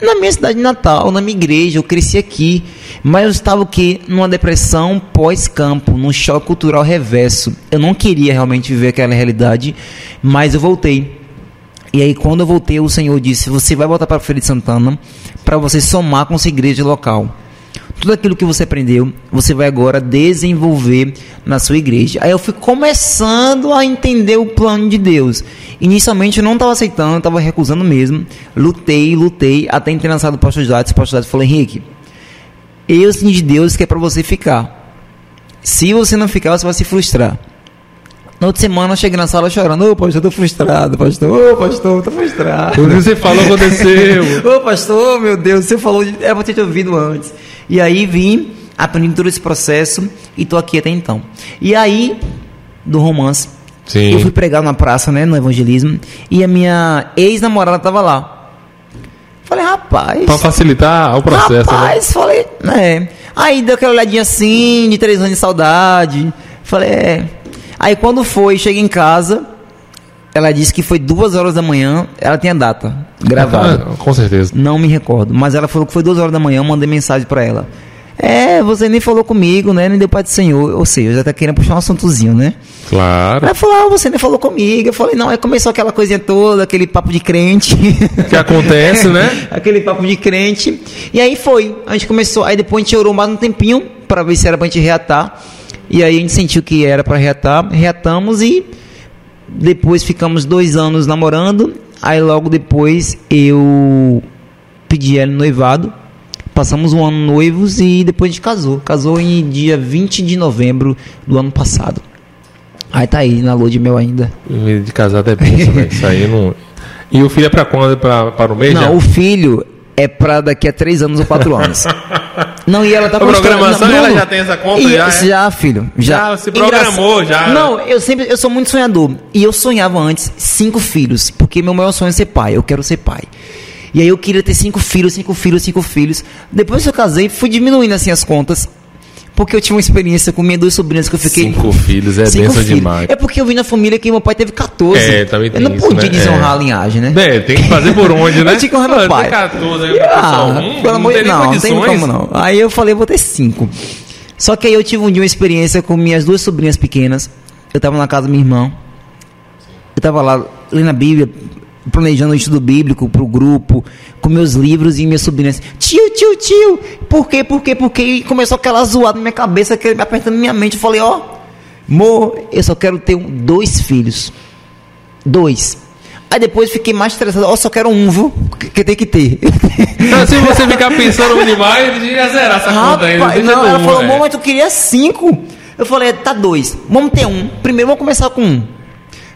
na minha cidade natal, na minha igreja. Eu cresci aqui, mas eu estava o quê? Numa depressão pós-campo, num choque cultural reverso. Eu não queria realmente viver aquela realidade, mas eu voltei. E aí, quando eu voltei, o Senhor disse: Você vai voltar para Feira de Santana para você somar com essa igreja local. Tudo aquilo que você aprendeu, você vai agora desenvolver na sua igreja. Aí eu fui começando a entender o plano de Deus. Inicialmente eu não estava aceitando, estava recusando mesmo. Lutei, lutei, até entrei na sala do pastor Jades. O pastor Jades falou: Henrique, eu sinto de Deus que é para você ficar. Se você não ficar, você vai se frustrar. Na outra semana eu cheguei na sala chorando, ô pastor, eu tô frustrado, pastor, ô pastor, eu tô frustrado. Tudo que você falou aconteceu. <laughs> Ô pastor, meu Deus, você falou, de... é pra ter te ouvido antes. E aí vim, aprendi todo esse processo e tô aqui até então. E aí, do romance, Sim. eu fui pregar na praça, né, no evangelismo, e a minha ex-namorada tava lá. Falei, rapaz. Pra facilitar o processo, né? Rapaz, falei, né? Aí deu aquela olhadinha assim, de três anos de saudade. Falei, é. Aí quando foi, cheguei em casa, ela disse que foi duas horas da manhã, ela tinha data gravada. Ah, com certeza. Não me recordo, mas ela falou que foi duas horas da manhã, eu mandei mensagem pra ela. É, você nem falou comigo, né? Nem deu pai do Senhor. Ou seja, já tá querendo puxar um assuntozinho, né? Claro. Ela falou, ah, você nem falou comigo. Eu falei, não, aí começou aquela coisinha toda, aquele papo de crente. <laughs> Que acontece, né? <laughs> aquele papo de crente. E aí foi. A gente começou. Aí depois a gente orou mais um tempinho para ver se era pra gente reatar. E aí a gente sentiu que era para reatar. Reatamos e depois ficamos dois anos namorando. Aí logo depois eu pedi ela noivado. Passamos um ano noivos e depois a gente casou. Casou em dia 20 de novembro do ano passado. Aí tá aí, na lua de mel ainda. Vida de casado é benção, velho. Isso aí não. E o filho é pra quando? Pra, para o mês? já? Não, o filho é pra daqui a três anos ou quatro anos. <laughs> Não, e ela tá A caras- ela já tem essa conta, e- já, é? Já, filho. Já, Já se programou, já. Não, eu sempre, eu sou muito sonhador. E eu sonhava antes cinco filhos, porque meu maior sonho é ser pai. Eu quero ser pai. E aí eu queria ter cinco filhos, cinco filhos, cinco filhos. Depois que eu casei, fui diminuindo assim as contas. Porque eu tinha uma experiência com minhas duas sobrinhas que eu fiquei. Cinco filhos é Cinco filhos. demais. É porque eu vim na família que meu pai teve 14. É, também Eu tem não isso, podia né? desonrar É. a linhagem, né? É, tem que fazer por onde, <laughs> né? Eu tinha que honrar meu pai. Tem 14, aí, Ah, pelo amor de Deus, não, não tem como não. Aí eu falei, vou ter cinco. Só que aí eu tive um dia uma experiência com minhas duas sobrinhas pequenas. Eu tava na casa da minha irmã. Eu tava lá lendo a Bíblia, planejando o estudo bíblico pro grupo, com meus livros e minhas sobrinhas. Tio, tio, tio, por quê, por quê, por quê? E começou aquela zoada na minha cabeça, que me apertando minha mente. Eu falei, ó, amor, eu só quero ter um- dois filhos. Dois. Aí depois fiquei mais estressado. Ó, só quero um, viu? Que, tem que ter. Então, se você ficar pensando demais, ia zerar essa conta aí. Não, ter ela um, falou. "Mô, mas tu queria cinco. Eu falei, tá dois. Vamos ter um. Primeiro vamos começar com um.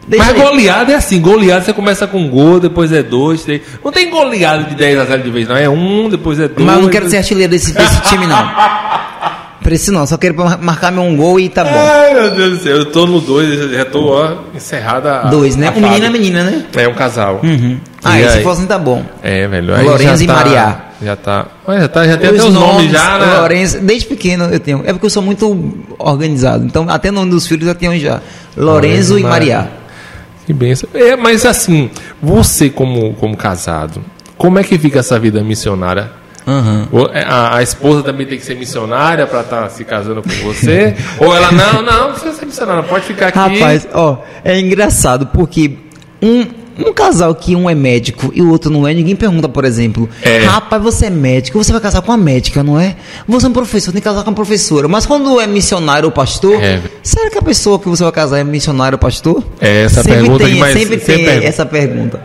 Deixa Mas aí. goleada é assim, goleada você começa com um gol, depois é dois, três. Não tem goleada de 10 a 0 de vez, não. É um, depois é dois. Mas eu não quero ser artilheiro desse, desse time, não. <laughs> Preciso não, só quero mar- marcar meu um gol e tá bom. Ai, meu Deus do céu, eu tô no dois, já tô ó, encerrada a. Dois, né? a Um menino e uma menina, né? É um casal. Ah, E e se fosse tá bom. É, velho. Lorenzo e tá- Maria. Já tá. Olha, já, tá, já tem Os até os nomes, já, né? Lourenço, desde pequeno eu tenho. É porque eu sou muito organizado. Então, até o nome dos filhos eu tenho já. Lorenzo Lorenzo e e Maria. Que benção. É, mas assim, você como, como casado, como é que fica essa vida missionária? É, A, a esposa também tem que ser missionária para estar se casando com você? <laughs> Ou ela, não, não, não precisa ser missionária, pode ficar aqui. Rapaz, ó, é engraçado porque um, um casal que um é médico e o outro não é, ninguém pergunta, por exemplo, É. rapaz, você é médico, você vai casar com uma médica, não é? Você é um professor, tem que casar com uma professora. Mas quando é missionário ou pastor, É. será que a pessoa que você vai casar é missionário ou pastor? É, essa sempre pergunta tem, demais- sempre sempre tem pergunta. essa pergunta.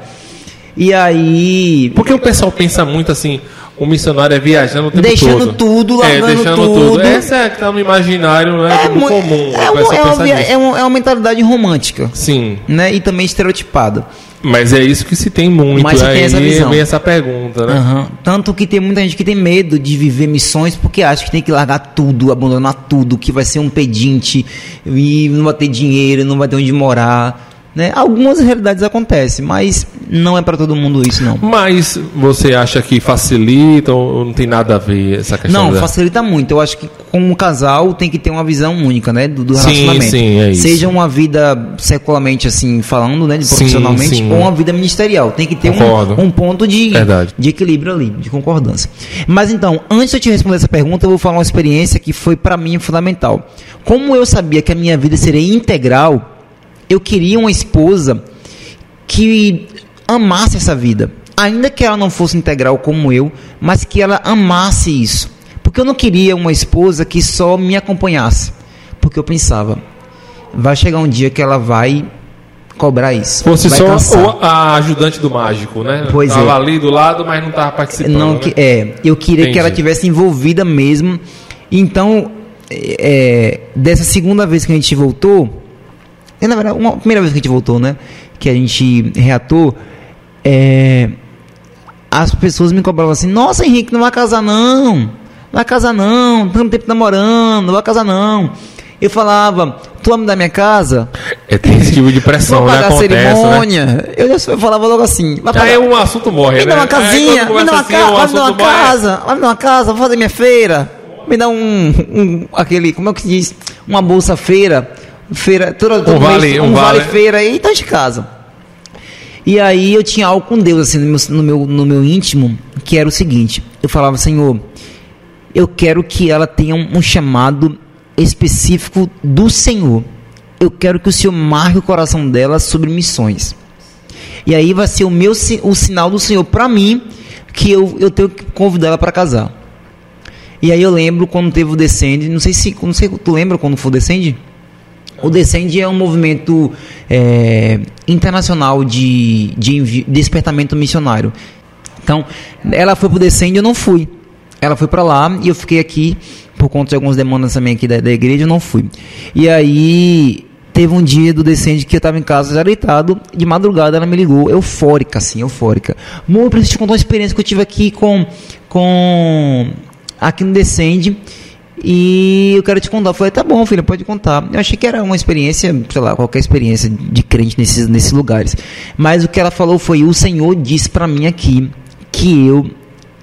E aí, Porque o pessoal pensa muito assim, o missionário é viajando o tempo Deixando todo. tudo, é, largando deixando tudo. Essa é que tá no imaginário, né? do mu- comum. é, um- é uma, é um- é uma mentalidade romântica, Sim, né? E também estereotipada. mas é isso que se tem muito. Mas se tem aí essa visão. vem essa pergunta, né? Aham. Tanto que tem muita gente que tem medo de viver missões porque acha que tem que largar tudo, abandonar tudo, que vai ser um pedinte e não vai ter dinheiro, não vai ter onde morar. Né? Algumas realidades acontecem, mas não é para todo mundo isso, não. Mas você acha que facilita ou não tem nada a ver essa questão? Não, da... facilita muito. Eu acho que como casal tem que ter uma visão única, né, do, do Sim, relacionamento. sim, é isso. Seja uma vida secularmente assim falando, né, de Sim, profissionalmente, sim. ou uma vida ministerial. Tem que ter um, um ponto de, Verdade. de equilíbrio ali, de concordância. Mas então, antes de eu te responder essa pergunta, eu vou falar uma experiência que foi para mim fundamental. Como eu sabia que a minha vida seria integral, eu queria uma esposa que amasse essa vida. Ainda que ela não fosse integral como eu, mas que ela amasse isso. Porque eu não queria uma esposa que só me acompanhasse. Porque eu pensava, vai chegar um dia que ela vai cobrar isso. Fosse só cansar. a ajudante do mágico, né? Pois tava é. ali do lado, mas não tava participando. Não, né? que, é, eu queria que Entendi. ela tivesse envolvida mesmo. Então, é, dessa segunda vez que a gente voltou, é, na verdade, uma primeira vez que a gente voltou, né? Que a gente reatou, é, as pessoas me cobravam assim: Nossa, Henrique, não vai casar não, não vai casar não, tanto tempo namorando, não vai casar não. Eu falava, tu vai me dar minha casa? É, tem esse tipo de pressão, Vou né? pagar a Acontece, né? cerimônia. Eu já falava logo assim. vai pagar- Aí um assunto morre, me né? dá uma casinha, me dá uma, assim, ca o vai me dar uma casa, vai me dar uma casa, vou fazer minha feira. Me dá um, um aquele, como é que se diz? Uma bolsa feira, feira, todo, todo Um vale- um, um vale, vale. feira e tá de casa. E aí eu tinha algo com Deus assim no meu, no meu no meu íntimo, que era o seguinte, eu falava, Senhor, eu quero que ela tenha um, um chamado específico do Senhor. Eu quero que o Senhor marque o coração dela sobre missões. E aí vai ser o meu o sinal do Senhor para mim que eu, eu tenho que convidar ela para casar. E aí eu lembro quando teve o Descende, não sei se não sei, tu lembra quando foi o Descende? O Descende é um movimento é, internacional de, de despertamento missionário. Então, ela foi pro Descende, eu não fui. Ela foi para lá e eu fiquei aqui por conta de algumas demandas também aqui da, da igreja, eu não fui. E aí teve um dia do Descende que eu tava em casa já deitado, de madrugada ela me ligou, eufórica assim, eufórica. Amor, eu preciso te contar uma experiência que eu tive aqui com com aqui no Descende. E eu quero te contar. Eu falei, tá bom, filha, pode contar. Eu achei que era uma experiência, sei lá, qualquer experiência de crente nesses, nesses lugares. Mas o que ela falou foi: o Senhor disse para mim aqui que eu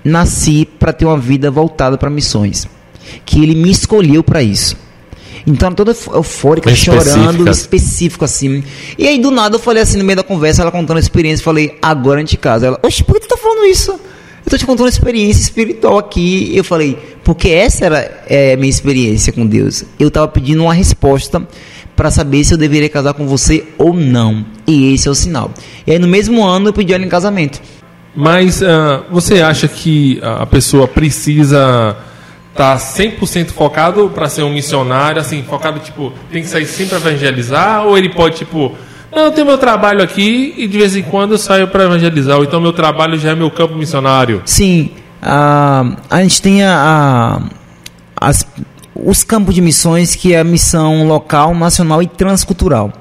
nasci para ter uma vida voltada para missões. Que Ele me escolheu para isso. Então, toda eufórica, Bem chorando, específica. específico assim. E aí, do nada, eu falei assim, no meio da conversa, ela contando a experiência, eu falei, agora a gente casa. Ela, oxe, por que tu tá falando isso? Eu tô te contando uma experiência espiritual aqui. Eu falei, porque essa era é, minha experiência com Deus. Eu tava pedindo uma resposta para saber se eu deveria casar com você ou não. E esse é o sinal. E aí, no mesmo ano, eu pedi ela em casamento. Mas ah, você acha que a pessoa precisa estar 100% focado para ser um missionário, assim, focado, tipo, tem que sair sempre para evangelizar? Ou ele pode, tipo, eu tenho meu trabalho aqui e de vez em quando eu saio para evangelizar. Ou então meu trabalho já é meu campo missionário. Sim, a, a gente tem a, a as, os campos de missões que é a missão local, nacional e transcultural.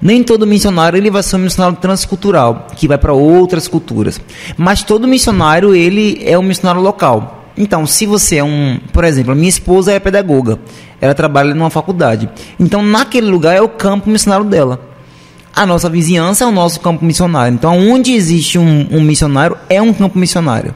Nem todo missionário ele vai ser um missionário transcultural, que vai para outras culturas. Mas todo missionário ele é um missionário local. Então, se você é um, por exemplo, minha esposa é pedagoga, ela trabalha numa faculdade. Então, naquele lugar é o campo missionário dela. A nossa vizinhança é o nosso campo missionário. Então, onde existe um, um missionário é um campo missionário.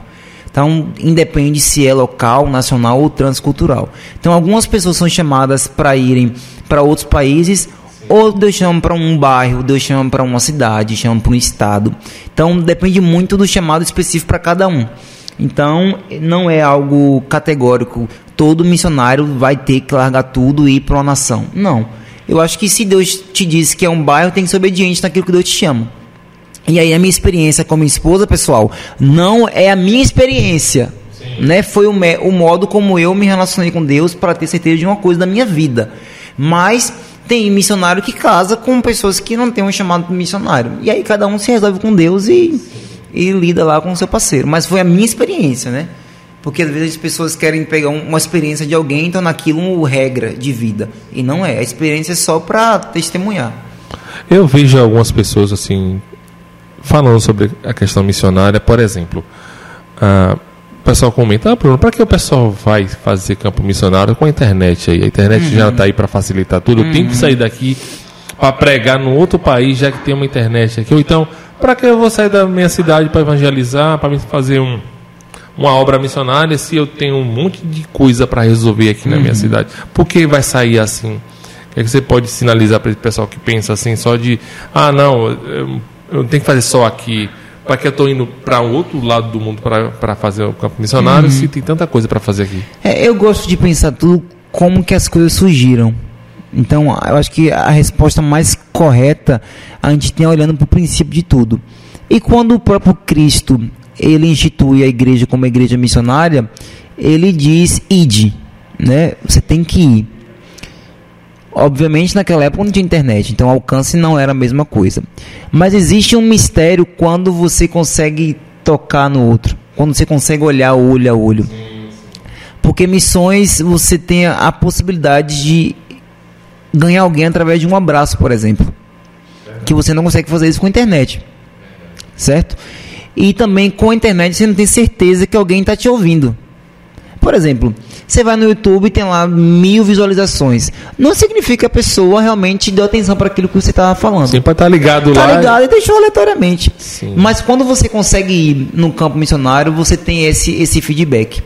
Então, independe se é local, nacional ou transcultural. Então, algumas pessoas são chamadas para irem para outros países, ou Deus chama para um bairro, Deus chama para uma cidade, chama para um estado. Então, depende muito do chamado específico para cada um. Então, não é algo categórico. Todo missionário vai ter que largar tudo e ir para uma nação. Não. Eu acho que se Deus te disse que é um bairro, tem que ser obediente naquilo que Deus te chama. E aí a minha experiência com minha esposa, pessoal, não é a minha experiência. Né? Foi o, o modo como eu me relacionei com Deus para ter certeza de uma coisa da minha vida. Mas tem missionário que casa com pessoas que não têm um chamado missionário. E aí cada um se resolve com Deus e, e lida lá com o seu parceiro. Mas foi a minha experiência, né? Porque às vezes as pessoas querem pegar uma experiência de alguém, então naquilo uma regra de vida. E não é. A experiência é só para testemunhar. Eu vejo algumas pessoas assim falando sobre a questão missionária, por exemplo, uh, o pessoal comenta, ah, Bruno, para que o pessoal vai fazer campo missionário com a internet aí? A internet uhum. já está aí para facilitar tudo. Uhum. Tem que sair daqui para pregar no outro país, já que tem uma internet aqui. Ou então, para que eu vou sair da minha cidade para evangelizar, para fazer um, uma obra missionária, se eu tenho um monte de coisa para resolver aqui uhum. na minha uhum. cidade? Por que vai sair assim? O que, é que você pode sinalizar para esse pessoal que pensa assim, só de, ah, não, eu tenho que fazer só aqui. Para que eu estou indo para o outro lado do mundo para fazer o campo missionário uhum. se tem tanta coisa para fazer aqui? É, eu gosto de pensar tudo como que as coisas surgiram. Então, eu acho que a resposta mais correta a gente tem olhando para o princípio de tudo. E quando o próprio Cristo ele institui a igreja como igreja missionária, ele diz ide, né? Você tem que ir. Obviamente, naquela época não tinha internet, então alcance não era a mesma coisa. Mas existe um mistério quando você consegue tocar no outro, quando você consegue olhar olho a olho. Porque missões você tem a possibilidade de ganhar alguém através de um abraço, por exemplo. Que você não consegue fazer isso com a internet. Certo? E também com a internet você não tem certeza que alguém está te ouvindo. Por exemplo, você vai no YouTube e tem lá mil visualizações. Não significa que a pessoa realmente deu atenção para aquilo que você estava falando. Sim, para estar tá ligado tá lá. Está ligado e deixou aleatoriamente. Sim. Mas quando você consegue ir no campo missionário, você tem esse, esse feedback.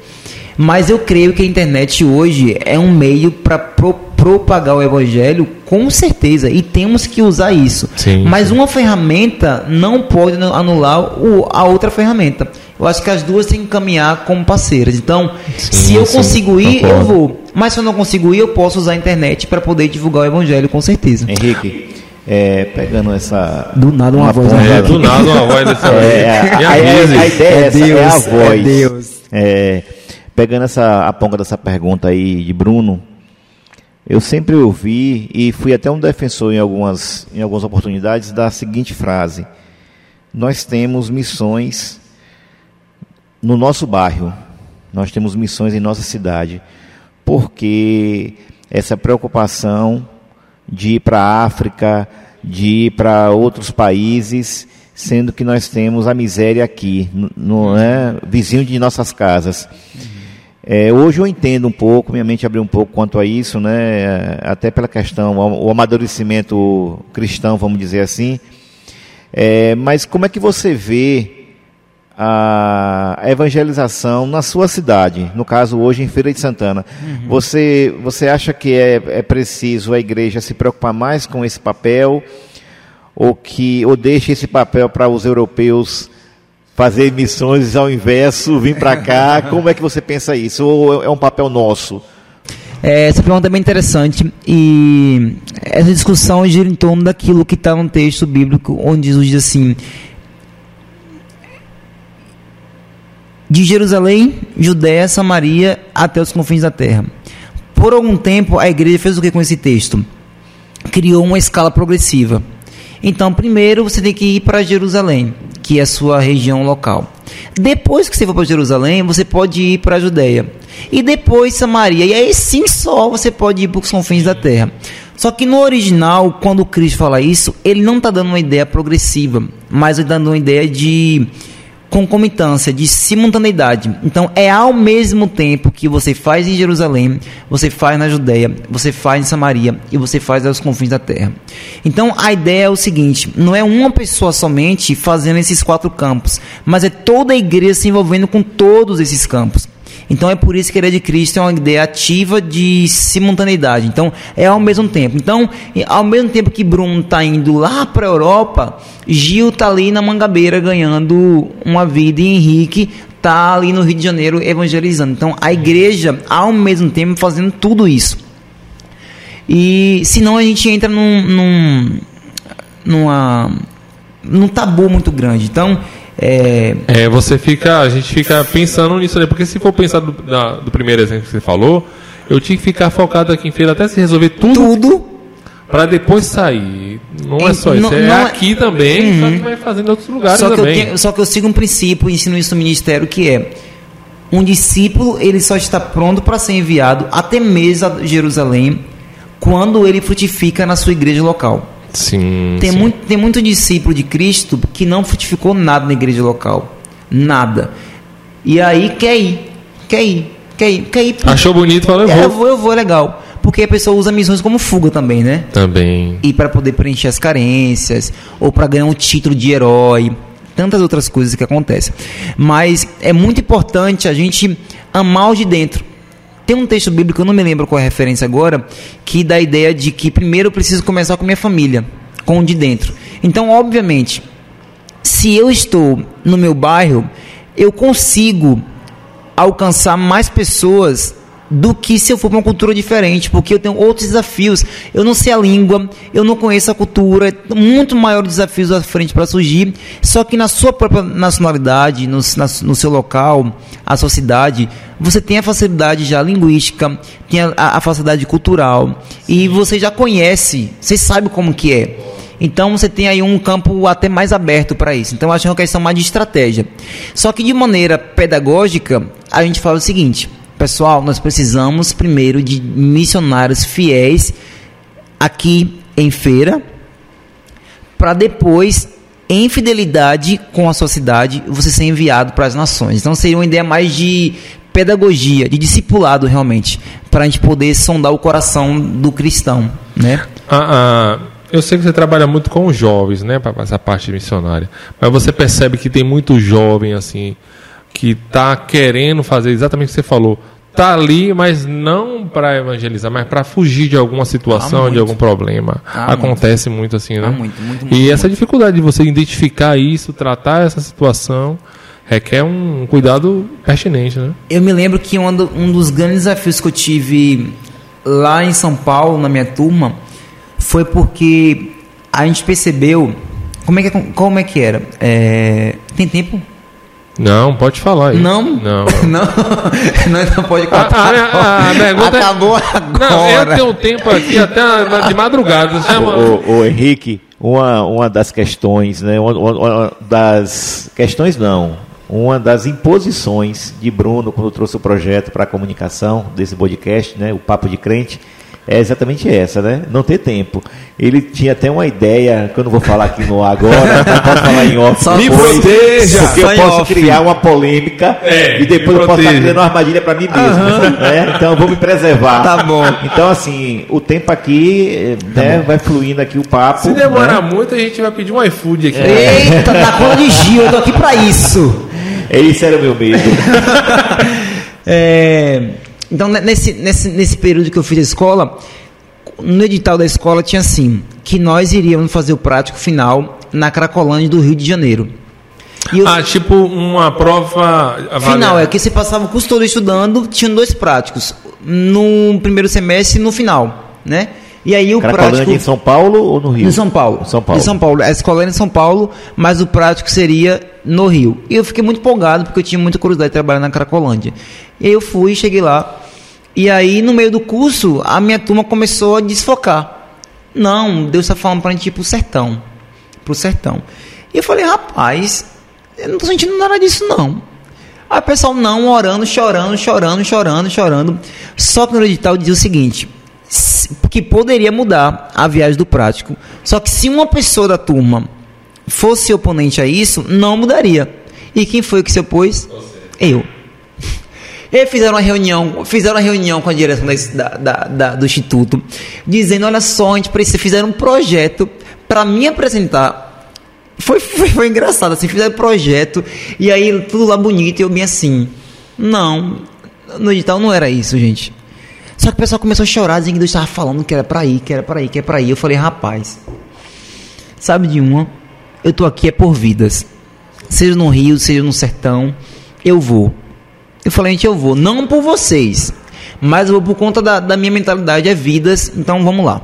Mas eu creio que a internet hoje é um meio para pro, propagar o evangelho, com certeza, e temos que usar isso. Sim, Mas sim. uma ferramenta não pode anular o, a outra ferramenta. Eu acho que as duas têm que caminhar como parceiras. Então, sim, se eu consigo ir, concordo. eu vou. Mas se eu não consigo ir, eu posso usar a internet para poder divulgar o evangelho, com certeza. Henrique, é, pegando essa. Do nada uma, uma voz. É, do nada uma voz dessa <laughs> é, a, a, a, a, ideia é, essa, Deus, é a voz. É Deus. É, pegando essa, a ponga dessa pergunta aí de Bruno, eu sempre ouvi e fui até um defensor em algumas, em algumas oportunidades da seguinte frase: Nós temos missões no nosso bairro, nós temos missões em nossa cidade, porque essa preocupação de ir para a África, de ir para outros países, sendo que nós temos a miséria aqui, no, no né, vizinho de nossas casas. É, hoje eu entendo um pouco, minha mente abriu um pouco quanto a isso, né, até pela questão, o amadurecimento cristão, vamos dizer assim. É, mas como é que você vê a evangelização na sua cidade, no caso hoje em Feira de Santana. Uhum. Você, você acha que é, é preciso a igreja se preocupar mais com esse papel ou que ou deixe esse papel para os europeus fazer missões ao inverso, vir para cá? <laughs> Como é que você pensa isso? Ou é um papel nosso? É, essa pergunta é bem interessante e essa discussão gira em torno daquilo que está no texto bíblico onde Jesus diz assim de Jerusalém, Judéia, Samaria até os confins da terra. Por algum tempo, a igreja fez o que com esse texto? Criou uma escala progressiva. Então, primeiro você tem que ir para Jerusalém, que é a sua região local. Depois que você for para Jerusalém, você pode ir para a Judéia. E depois Samaria. E aí sim só você pode ir para os confins da terra. Só que no original, quando Cristo fala isso, ele não está dando uma ideia progressiva, mas ele está dando uma ideia de concomitância, de simultaneidade. Então, é ao mesmo tempo que você faz em Jerusalém, você faz na Judéia, você faz em Samaria e você faz aos confins da terra. Então, a ideia é o seguinte: não é uma pessoa somente fazendo esses quatro campos, mas é toda a igreja se envolvendo com todos esses campos. Então é por isso que a ideia de Cristo é uma ideia ativa de simultaneidade. Então é ao mesmo tempo. Então, ao mesmo tempo que Bruno está indo lá para a Europa, Gil está ali na Mangabeira ganhando uma vida e Henrique está ali no Rio de Janeiro evangelizando. Então a igreja, ao mesmo tempo, fazendo tudo isso. E senão a gente entra num, num, numa, num tabu muito grande. Então é... é, você fica, a gente fica pensando nisso ali, porque se for pensar do, da, do primeiro exemplo que você falou, eu tinha que ficar focado aqui em feira até se resolver tudo. Tudo. Para depois sair. Não é, é só isso, é, é aqui é... também, uhum. só que vai fazendo em outros lugares só também. Que tenho, só que eu sigo um princípio, ensino isso no ministério, que é um discípulo ele só está pronto para ser enviado até mesmo a Jerusalém quando ele frutifica na sua igreja local. Sim tem, sim. Muito, tem muito discípulo de Cristo que não frutificou nada na igreja local. Nada. E aí quer ir, quer ir, quer ir, quer ir. Achou bonito, falou, eu vou. Eu vou, eu vou, legal. Porque a pessoa usa missões como fuga também, né? Também. E para poder preencher as carências, ou para ganhar um título de herói, tantas outras coisas que acontecem. Mas é muito importante a gente amar o de dentro tem um texto bíblico, eu não me lembro qual é a referência agora, que dá a ideia de que primeiro eu preciso começar com minha família, com o de dentro. Então, obviamente, se eu estou no meu bairro, eu consigo alcançar mais pessoas do que se eu for para uma cultura diferente, porque eu tenho outros desafios. Eu não sei a língua, eu não conheço a cultura, muito maiores desafios à frente para surgir. Só que na sua própria nacionalidade, no, na, no seu local, a sua cidade, você tem a facilidade já linguística, tem a, a facilidade cultural e você já conhece, você sabe como que é. Então você tem aí um campo até mais aberto para isso. Então acho que é uma questão mais de estratégia. Só que de maneira pedagógica, a gente fala o seguinte: Pessoal, nós precisamos primeiro de missionários fiéis aqui em feira, para depois, em fidelidade com a sua cidade, você ser enviado para as nações. Então seria uma ideia mais de pedagogia, de discipulado realmente, para a gente poder sondar o coração do cristão, né? Ah, ah, eu sei que você trabalha muito com jovens, né, para essa parte missionária, mas você percebe que tem muito jovem assim que está querendo fazer exatamente o que você falou. Está ali, mas não para evangelizar, mas para fugir de alguma situação, de algum problema. Ah, Acontece muito. muito. assim, né? Muito, muito, muito, e essa dificuldade de você identificar isso, tratar essa situação, requer um cuidado pertinente, né? Eu me lembro que um, do, um dos grandes desafios que eu tive lá em São Paulo, na minha turma, foi porque a gente percebeu como é que, como é que era. É, tem tempo? Não, pode falar aí. Não? Não. <laughs> não, <laughs> não, pode contar. A, a, a pergunta é- Acabou agora. Não, eu tenho tempo aqui até de madrugada. O, o, o, Henrique, uma, uma das questões, né, uma, uma, das questões não, uma das imposições de Bruno quando trouxe o projeto para a comunicação desse podcast, né, o Papo de Crente, é exatamente essa, né? Não ter tempo. Ele tinha até uma ideia, que eu não vou falar aqui no agora, <laughs> não posso falar em off. Só me proteja! Porque eu posso off. criar uma polêmica é, e depois eu posso estar criando uma armadilha para mim mesmo. Uhum. Né? Então eu vou me preservar. Tá bom. Então, assim, o tempo aqui tá né, vai fluindo aqui o papo. Se demorar né? muito, a gente vai pedir um iFood aqui. Eita, tá conta de Gil, eu tô aqui para isso. Esse era o meu medo. <laughs> é. Então, nesse, nesse, nesse período que eu fiz a escola, no edital da escola tinha assim, que nós iríamos fazer o prático final na Cracolândia do Rio de Janeiro. Eu, ah, tipo uma prova final, é que você passava o curso todo estudando, tinha dois práticos, no primeiro semestre e no final, né? E aí o Cracolândia prático em São Paulo ou no Rio? Em São Paulo. São Paulo. Em São Paulo. A escola era em São Paulo, mas o prático seria no Rio. E eu fiquei muito empolgado porque eu tinha muita curiosidade de trabalhar na Cracolândia. E aí eu fui, cheguei lá. E aí, no meio do curso, a minha turma começou a desfocar. Não, Deus está falando para a gente ir para o sertão. pro sertão. E eu falei, rapaz, eu não tô sentindo nada disso não. Aí o pessoal não, orando, chorando, chorando, chorando, chorando. Só que no edital dizia o seguinte: que poderia mudar a viagem do prático. Só que se uma pessoa da turma fosse oponente a isso, não mudaria. E quem foi que se opôs? Você. Eu. E fizeram uma reunião, fizeram uma reunião com a direção da, da, da, do instituto, dizendo, olha só, a gente precisa, fizeram um projeto para me apresentar. Foi, foi, foi engraçado, assim, fizeram um projeto, e aí tudo lá bonito, e eu bem assim, não, no edital não era isso, gente. Só que o pessoal começou a chorar, dizendo que Deus estava falando que era para ir, que era para ir, que era para ir. Eu falei, rapaz, sabe de uma? Eu tô aqui é por vidas. Seja no Rio, seja no sertão, eu vou. Eu falei, gente, eu vou. Não por vocês, mas eu vou por conta da, da minha mentalidade, é vidas. Então vamos lá.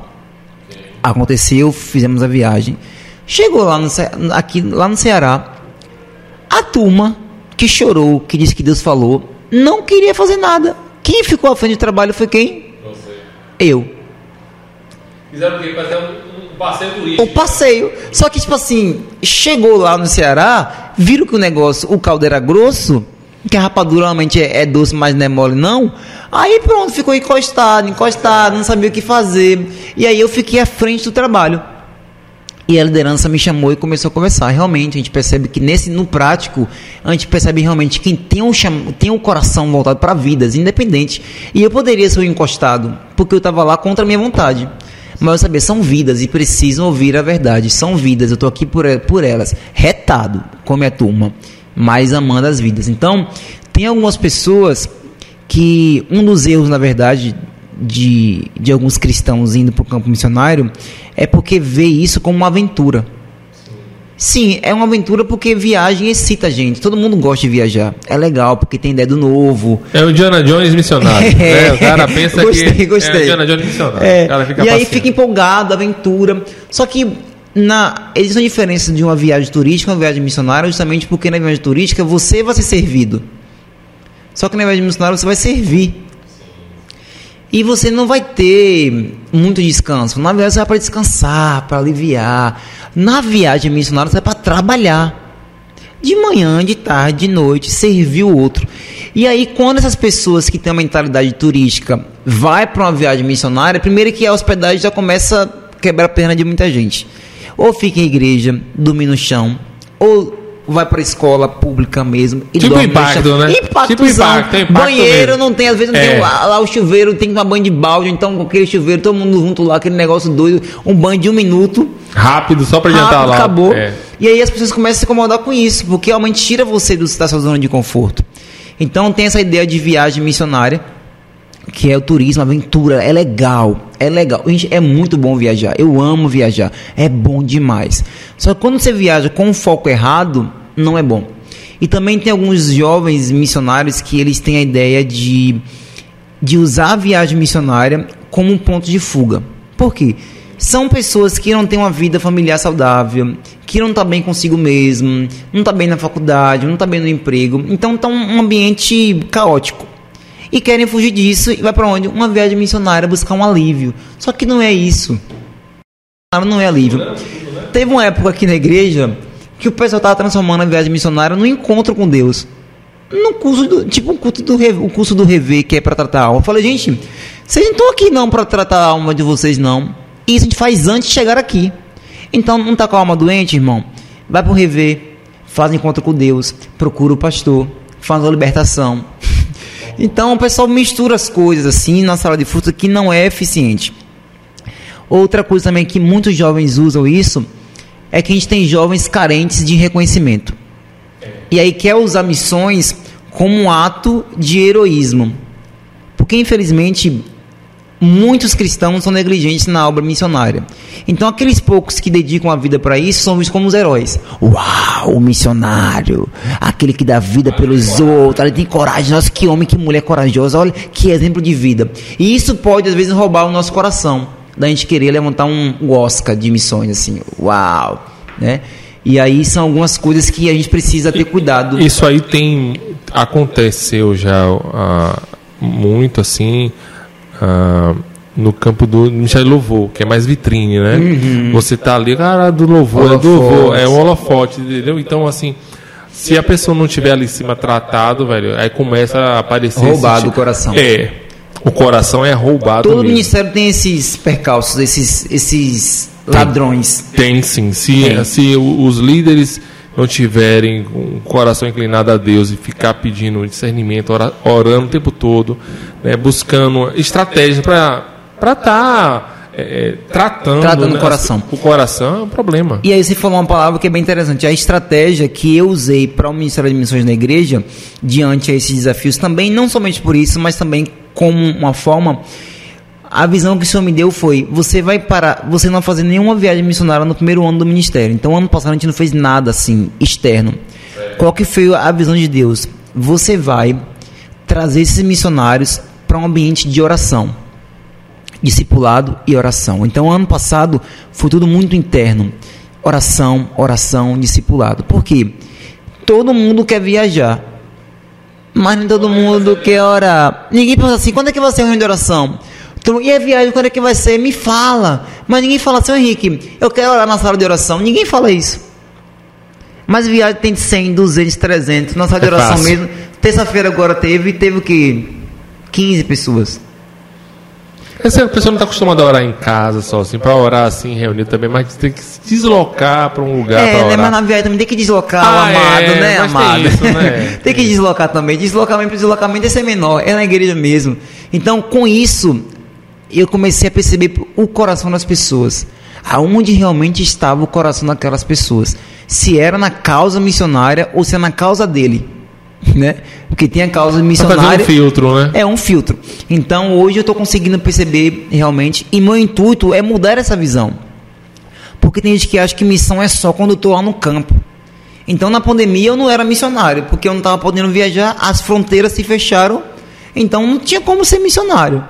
Aconteceu, fizemos a viagem. Chegou lá no, aqui, lá no Ceará, a turma que chorou, que disse que Deus falou, não queria fazer nada. Quem ficou à frente do trabalho foi quem? Você. Eu. Fizeram o quê? Fazer um, um passeio turístico. O passeio. Só que, tipo assim, chegou lá no Ceará, viram que o negócio, o caldo era grosso, que a rapadura normalmente é, é doce, mas não é mole não. Aí pronto, ficou encostado, encostado, não sabia o que fazer. E aí eu fiquei à frente do trabalho. E a liderança me chamou e começou a conversar. Realmente, a gente percebe que nesse no prático, a gente percebe realmente quem tem um, cham, tem um coração voltado para vidas, independente. E eu poderia ser um encostado, porque eu estava lá contra a minha vontade. Mas eu sabia, são vidas e precisam ouvir a verdade. São vidas, eu estou aqui por, por elas, retado com a minha turma mas amando as vidas. Então, tem algumas pessoas que um dos erros, na verdade, de, de alguns cristãos indo para o campo missionário é porque vê isso como uma aventura. Sim, é uma aventura porque viagem excita a gente. Todo mundo gosta de viajar. É legal, porque tem ideia do novo. É o Diana Jones missionário. É, <laughs> né? O cara pensa gostei, que gostei. é o Diana Jones missionário. É, e aí fica empolgado, aventura. Só que na, existe uma diferença de uma viagem turística e uma viagem missionária, justamente porque na viagem turística você vai ser servido. Só que na viagem missionária você vai servir. E você não vai ter muito descanso. Na viagem você vai para descansar, para aliviar. Na viagem missionária você vai para trabalhar. De manhã, de tarde, de noite, servir o outro. E aí, quando essas pessoas que têm uma mentalidade turística vai para uma viagem missionária, primeiro que a hospedagem já começa a quebrar a perna de muita gente ou fica em igreja, dorme no chão, ou vai para escola pública mesmo e tipo dorme impacto, né? Tipo impacto, impacto Banheiro mesmo. não tem, às vezes não é. tem lá, lá, o chuveiro, tem que tomar banho de balde, então com aquele chuveiro, todo mundo junto lá, aquele negócio doido, um banho de um minuto. Rápido, só para adiantar lá. acabou. É. E aí as pessoas começam a se incomodar com isso, porque realmente tira você do, da sua zona de conforto. Então tem essa ideia de viagem missionária, que é o turismo, aventura, é legal, é legal. É muito bom viajar. Eu amo viajar, é bom demais. Só que quando você viaja com o foco errado, não é bom. E também tem alguns jovens missionários que eles têm a ideia de de usar a viagem missionária como um ponto de fuga. Por quê? São pessoas que não têm uma vida familiar saudável, que não está bem consigo mesmo, não está bem na faculdade, não está bem no emprego, então está um ambiente caótico e querem fugir disso e vai para onde? Uma viagem missionária buscar um alívio. Só que não é isso. Não é alívio. Teve uma época aqui na igreja que o pessoal estava transformando a viagem missionária num encontro com Deus. No curso do, tipo um do, o curso do Rever, que é para tratar a alma. Eu falei, gente, vocês não estão aqui não para tratar a alma de vocês não. Isso a gente faz antes de chegar aqui. Então não está com a alma doente, irmão? Vai para o Rever, faz encontro com Deus, procura o pastor, faz a libertação. Então o pessoal mistura as coisas assim na sala de fruta que não é eficiente. Outra coisa também que muitos jovens usam isso é que a gente tem jovens carentes de reconhecimento. E aí quer usar missões como um ato de heroísmo. Porque infelizmente muitos cristãos são negligentes na obra missionária. Então, aqueles poucos que dedicam a vida para isso são vistos como os heróis. Uau, o missionário, aquele que dá vida pelos outros, ele tem coragem. Nossa, que homem, que mulher corajosa, olha que exemplo de vida. E isso pode, às vezes, roubar o nosso coração, da gente querer levantar um Oscar de missões, assim, uau, né? E aí são algumas coisas que a gente precisa ter cuidado. Isso aí tem aconteceu já uh, muito assim uh, no campo do Ministério Louvor, que é mais vitrine, né? Uhum. Você tá ali, cara, do louvor, holofote. é do louvor, é um holofote, entendeu? Então, assim, se a pessoa não tiver ali em cima tratado, velho, aí começa a aparecer. Roubado o coração. É. O coração é roubado. Todo mesmo. ministério tem esses percalços, esses, esses tem, ladrões. Tem sim. Se, tem. se os líderes não tiverem um coração inclinado a Deus e ficar pedindo discernimento, orando o tempo todo, né, buscando estratégias para estar tá, é, é, tratando, tratando né, o coração. O coração é um problema. E aí você falou uma palavra que é bem interessante. A estratégia que eu usei para o Ministério de Missões na igreja, diante a esses desafios, também, não somente por isso, mas também como uma forma a visão que o Senhor me deu foi: você vai parar, você não vai fazer nenhuma viagem missionária no primeiro ano do ministério. Então, ano passado a gente não fez nada assim externo. Qual que foi a visão de Deus? Você vai trazer esses missionários para um ambiente de oração, discipulado e oração. Então, ano passado foi tudo muito interno: oração, oração, discipulado. Por quê? Todo mundo quer viajar, mas nem todo mundo quer orar. Ninguém pensa assim: quando é que vai ser reunião de oração? Então, e a viagem, quando é que vai ser? Me fala. Mas ninguém fala assim, Henrique, eu quero orar na sala de oração. Ninguém fala isso. Mas viagem tem 100, 200, 300. Na sala de é oração fácil. mesmo. Terça-feira agora teve, teve o que? 15 pessoas. Essa pessoa não está acostumada a orar em casa só, assim, para orar assim, reunido também, mas tem que se deslocar para um lugar é, né. Mas na viagem também tem que deslocar ah, o amado, é, né, amado? Tem, isso, né? <laughs> tem que deslocar também. Deslocamento para deslocamento é ser menor, é na igreja mesmo. Então, com isso, eu comecei a perceber o coração das pessoas. Aonde realmente estava o coração daquelas pessoas. Se era na causa missionária ou se é na causa dele. Né? Porque tem a causa missionária. Tá um filtro, né? É um filtro. Então hoje eu estou conseguindo perceber realmente. E meu intuito é mudar essa visão. Porque tem gente que acha que missão é só quando eu estou lá no campo. Então na pandemia eu não era missionário, porque eu não estava podendo viajar, as fronteiras se fecharam, então não tinha como ser missionário.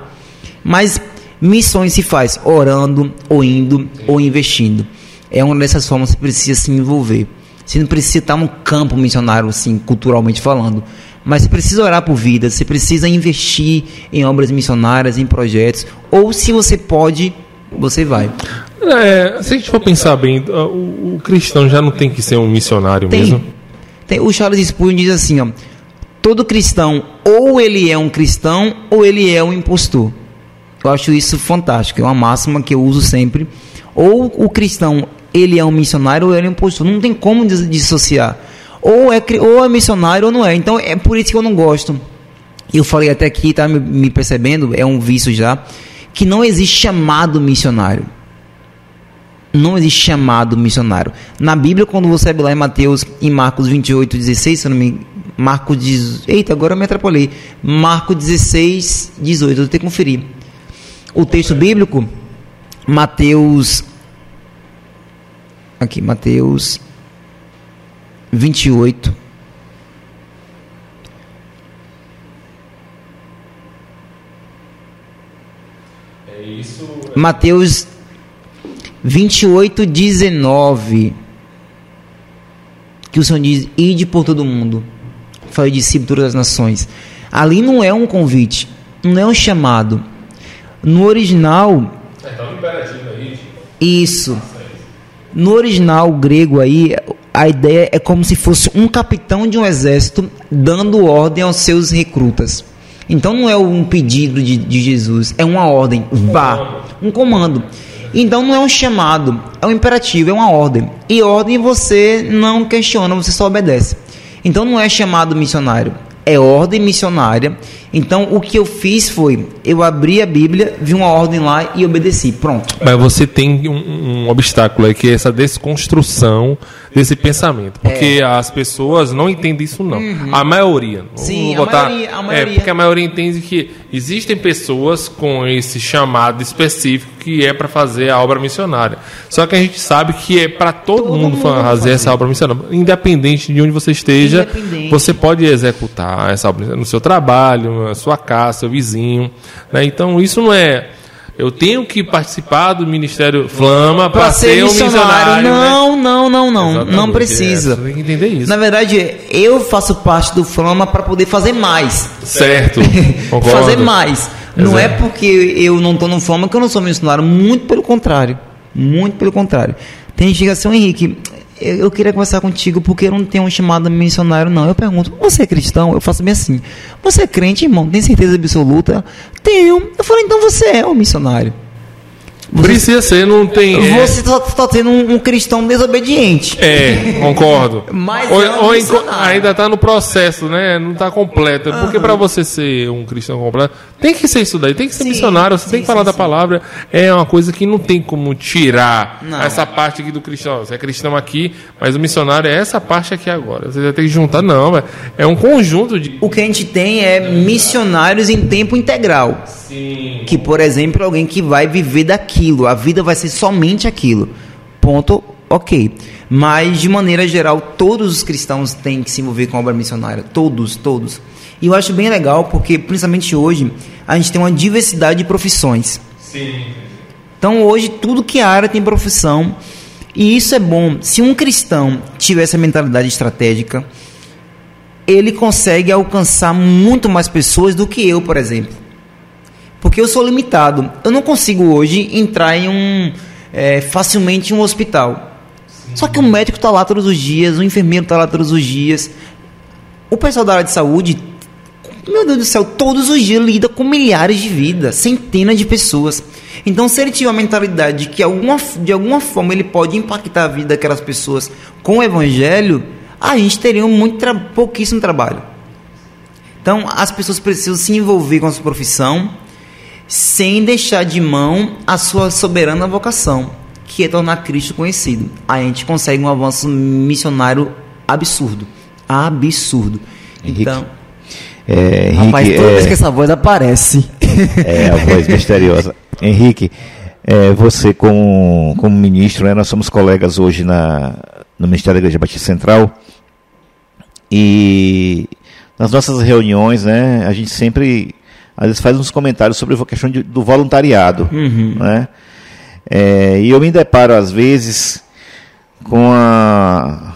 Mas Missões se faz orando, ou indo, ou investindo. É uma dessas formas que precisa se envolver. Você não precisa estar no campo missionário, assim, culturalmente falando. Mas você precisa orar por vidas, você precisa investir em obras missionárias, em projetos. Ou se você pode, você vai. É, se a gente for pensar bem, o, o, cristão já não tem que ser um missionário tem, mesmo? Tem. O Charles Spurgeon diz assim, ó, todo cristão ou ele é um cristão ou ele é um impostor. Eu acho isso fantástico, é uma máxima que eu uso sempre. Ou o cristão, ele é um missionário ou ele é um impostor. Não tem como dissociar. Ou é, ou é missionário ou não é. Então é por isso que eu não gosto. Eu falei até aqui, tá me, me percebendo, é um vício já, que não existe chamado missionário. Não existe chamado missionário. Na Bíblia, quando você abre lá em Mateus, em Marcos 28, 16, se eu não me Marcos 18. Eita, agora eu me atrapalhei. Marcos 16, 18. Eu tenho que conferir o texto bíblico, Mateus. Aqui, Mateus 28. É isso. Mateus 28, 19. Que o Senhor diz: Ide por todo mundo, fale discípulo de todas as nações. Ali não é um convite, não é um chamado no original. Isso. No original grego aí, a ideia é como se fosse um capitão de um exército dando ordem aos seus recrutas. Então não é um pedido de, de Jesus, é uma ordem. Vá. Um comando. Então não é um chamado, é um imperativo, é uma ordem. E ordem você não questiona, você só obedece. Então não é chamado missionário, é ordem missionária. Então o que eu fiz foi, eu abri a Bíblia, vi uma ordem lá e obedeci. Pronto. Mas você tem um, um obstáculo aí que é essa desconstrução desse pensamento, porque é. as pessoas não entendem isso não. Uhum. A maioria. Sim, botar, a maioria, a maioria. É porque a maioria entende que existem pessoas com esse chamado específico que é para fazer a obra missionária. Só que a gente sabe que é para todo, todo, mundo, fazer, fazer essa obra missionária, independente de onde você esteja, você pode executar essa obra no seu trabalho, na sua casa, seu vizinho. Né? Então isso não é eu tenho que participar do Ministério Flama para ser, ser um missionário. Não, né? não, não, não. Exatamente. Não precisa. É, tem que entender isso. Na verdade, eu faço parte do Flama para poder fazer mais. Certo. <laughs> fazer mais. Não é porque eu não estou no fama que eu não sou missionário, muito pelo contrário. Muito pelo contrário. Tem gente que diz assim, Henrique, eu, eu, queria conversar contigo porque eu não tenho um chamado missionário, não. Eu pergunto, você é cristão? Eu faço bem assim. Você é crente, irmão? Tem certeza absoluta? Tenho. Eu falo, então você é um missionário. Você, Precisa ser, não tem. É. Você está tá tendo um, um, cristão desobediente. É, concordo. <laughs> Mas ou, é um ou ainda está no processo, né? Não está completo. Uhum. Porque para você ser um cristão completo, tem que ser isso daí, tem que ser sim, missionário, você sim, tem que falar sim, da palavra. É uma coisa que não tem como tirar não. essa parte aqui do cristão. Você é cristão aqui, mas o missionário é essa parte aqui agora. Você vai ter que juntar, não. É um conjunto de. O que a gente tem é missionários em tempo integral. Sim. Que, por exemplo, alguém que vai viver daquilo, a vida vai ser somente aquilo. Ponto, ok. Mas, de maneira geral, todos os cristãos têm que se envolver com a obra missionária. Todos, todos. E eu acho bem legal porque, principalmente hoje, a gente tem uma diversidade de profissões. Sim. Então, hoje, tudo que é área tem profissão. E isso é bom. Se um cristão tiver essa mentalidade estratégica, ele consegue alcançar muito mais pessoas do que eu, por exemplo. Porque eu sou limitado. Eu não consigo hoje entrar em um é, facilmente em um hospital. Sim. Só que o médico está lá todos os dias, o enfermeiro está lá todos os dias. O pessoal da área de saúde, meu Deus do céu, todos os dias lida com milhares de vidas, centenas de pessoas. Então, se ele tiver a mentalidade de que alguma, de alguma forma ele pode impactar a vida daquelas pessoas com o evangelho, a gente teria muito tra pouquíssimo trabalho. Então, as pessoas precisam se envolver com a sua profissão, sem deixar de mão a sua soberana vocação, que é tornar Cristo conhecido. Aí a gente consegue um avanço missionário absurdo. Absurdo. Henrique, então. É, Henrique, rapaz, toda é, vez que essa voz aparece. É a voz misteriosa. <laughs> Henrique, é, você como, como ministro, né, nós somos colegas hoje na, no Ministério da Igreja Batista Central. E nas nossas reuniões, né, a gente sempre às vezes faz uns comentários sobre a questão de, do voluntariado. Uhum. Né? É, e eu me deparo, às vezes, com a.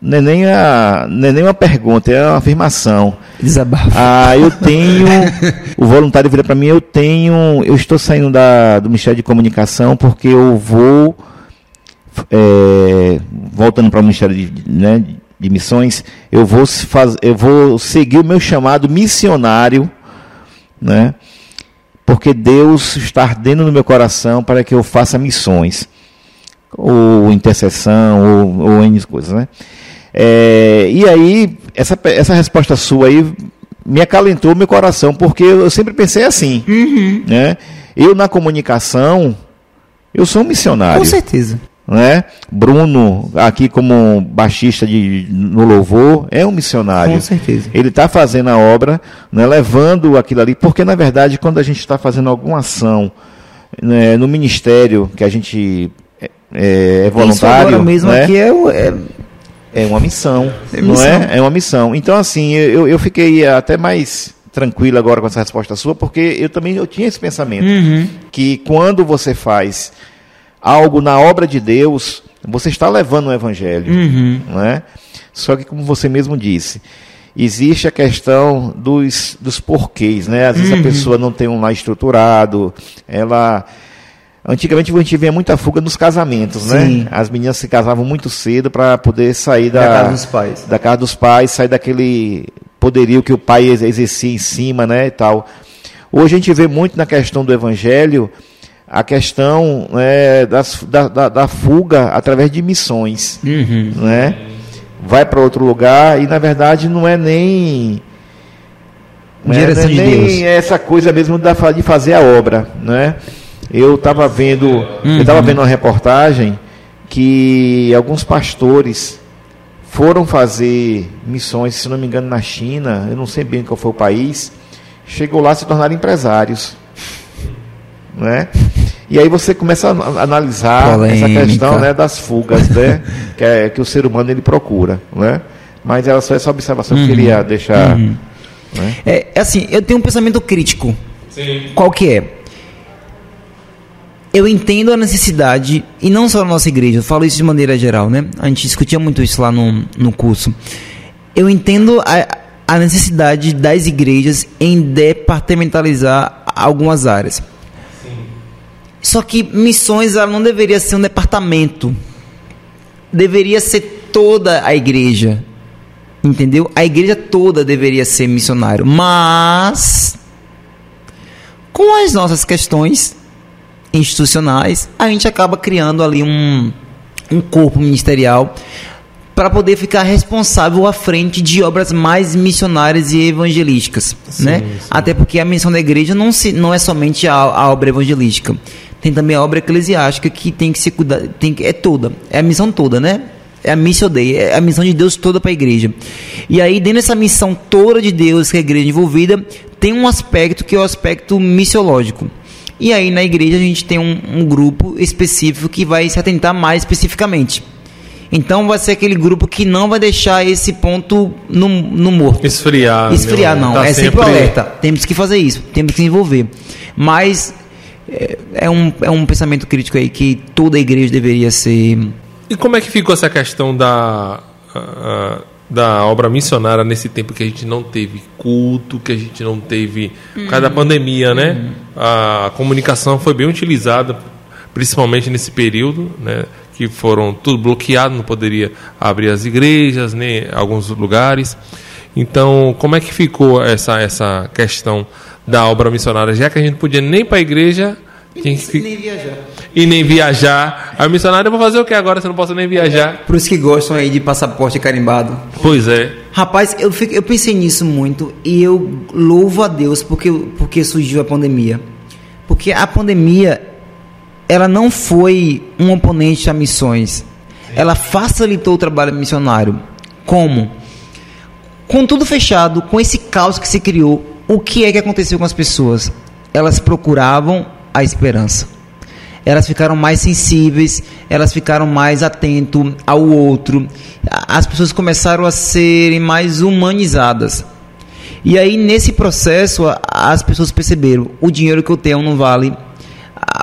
Não é nem, a, não é nem uma pergunta, é uma afirmação. Desabafo. Ah, eu tenho. <laughs> o voluntário vira para mim, eu tenho. Eu estou saindo da, do Ministério de Comunicação porque eu vou. É, voltando para o Ministério de, né, de Missões, eu vou, faz, eu vou seguir o meu chamado missionário né? Porque Deus está ardendo no meu coração para que eu faça missões, ou intercessão, ou, ou N coisas, né? É, e aí, essa, essa resposta sua aí me acalentou meu coração, porque eu sempre pensei assim, uhum. né? Eu na comunicação, eu sou um missionário. Com certeza né? Bruno, aqui como baixista de, no louvor, é um missionário. Com certeza. Ele está fazendo a obra, né, levando aquilo ali, porque na verdade, quando a gente está fazendo alguma ação né, no ministério, que a gente é, é, voluntário. Isso agora mesmo né, aqui é, é, é uma missão, é não é? É uma missão. Então, assim, eu, eu fiquei até mais tranquilo agora com essa resposta sua, porque eu também eu tinha esse pensamento. Uhum. Que quando você faz algo na obra de Deus, você está levando o evangelho, uhum. não é? Só que como você mesmo disse, existe a questão dos, dos porquês, né? Às vezes uhum. a pessoa não tem um lá estruturado, ela Antigamente a gente via muita fuga nos casamentos, né? Sim. né? As meninas se casavam muito cedo para poder sair da, da, casa dos pais. Da casa dos pais, sair daquele poderio que o pai exercia em cima, né, e tal. Hoje a gente vê muito na questão do evangelho a questão é, das, da, da, da, fuga através de missões. Uhum. Né? Vai para outro lugar e, na verdade, não é nem. Não é, não é nem Deus. essa coisa mesmo de fazer a obra. Né? Eu estava vendo, uhum. eu vendo uma reportagem que alguns pastores foram fazer missões, se não me engano, na China, eu não sei bem qual foi o país, chegou lá se tornar empresários né? E aí você começa a analisar Polêmica. essa questão né, das fugas, né? que, é, que o ser humano ele procura, né? Mas era só essa observação uhum. que eu uhum. queria deixar. Uhum. Né? É, é, assim, eu tenho um pensamento crítico. Sim. Qual que é? Eu entendo a necessidade, e não só na nossa igreja, eu falo isso de maneira geral, né? A gente discutia muito isso lá no, no curso. Eu entendo a, a necessidade das igrejas em departamentalizar algumas áreas. Sim. Só que missões ela não deveria ser um departamento. Deveria ser toda a igreja. Entendeu? A igreja toda deveria ser missionário. Mas com as nossas questões institucionais, a gente acaba criando ali um, um corpo ministerial para poder ficar responsável à frente de obras mais missionárias e evangelísticas, sim, né? Sim. Até porque a missão da igreja não, se, não é somente a, a, obra evangelística, tem também a obra eclesiástica que tem que se cuidar, tem que, é toda, é a missão toda, né? É a missão dele, é a missão de Deus toda para a igreja. E aí, dentro dessa missão toda de Deus que a igreja é envolvida, tem um aspecto que é o aspecto missiológico. E aí, na igreja, a gente tem um, um grupo específico que vai se atentar mais especificamente. Então vai ser aquele grupo que não vai deixar esse ponto no, no morto. Esfriar. Esfriar, não. Tá é sempre, sempre alerta. Temos que fazer isso, temos que se envolver. Mas é, é, um, é um pensamento crítico aí que toda a igreja deveria ser. E como é que ficou essa questão da. Uh, da obra missionária nesse tempo que a gente não teve culto, que a gente não teve. Por causa da pandemia, né? Uhum. A comunicação foi bem utilizada, principalmente nesse período, né? que foram tudo bloqueado, não poderia abrir as igrejas, nem né, alguns lugares. Então, como é que ficou essa, essa questão da obra missionária? Já que a gente podia nem para a igreja. E que... nem viajar. E nem viajar. A missionária vai fazer o que agora? Você não pode nem viajar. Por isso que gostam aí de passaporte carimbado. Pois é. Rapaz, eu, fico, eu pensei nisso muito e eu louvo a Deus porque, porque surgiu a pandemia. Porque a pandemia ela não foi um oponente a missões. Ela facilitou o trabalho missionário. Como? Com tudo fechado, com esse caos que se criou, o que é que aconteceu com as pessoas? Elas procuravam a esperança. Elas ficaram mais sensíveis, elas ficaram mais atentos ao outro. As pessoas começaram a serem mais humanizadas. E aí, nesse processo, as pessoas perceberam: o dinheiro que eu tenho não vale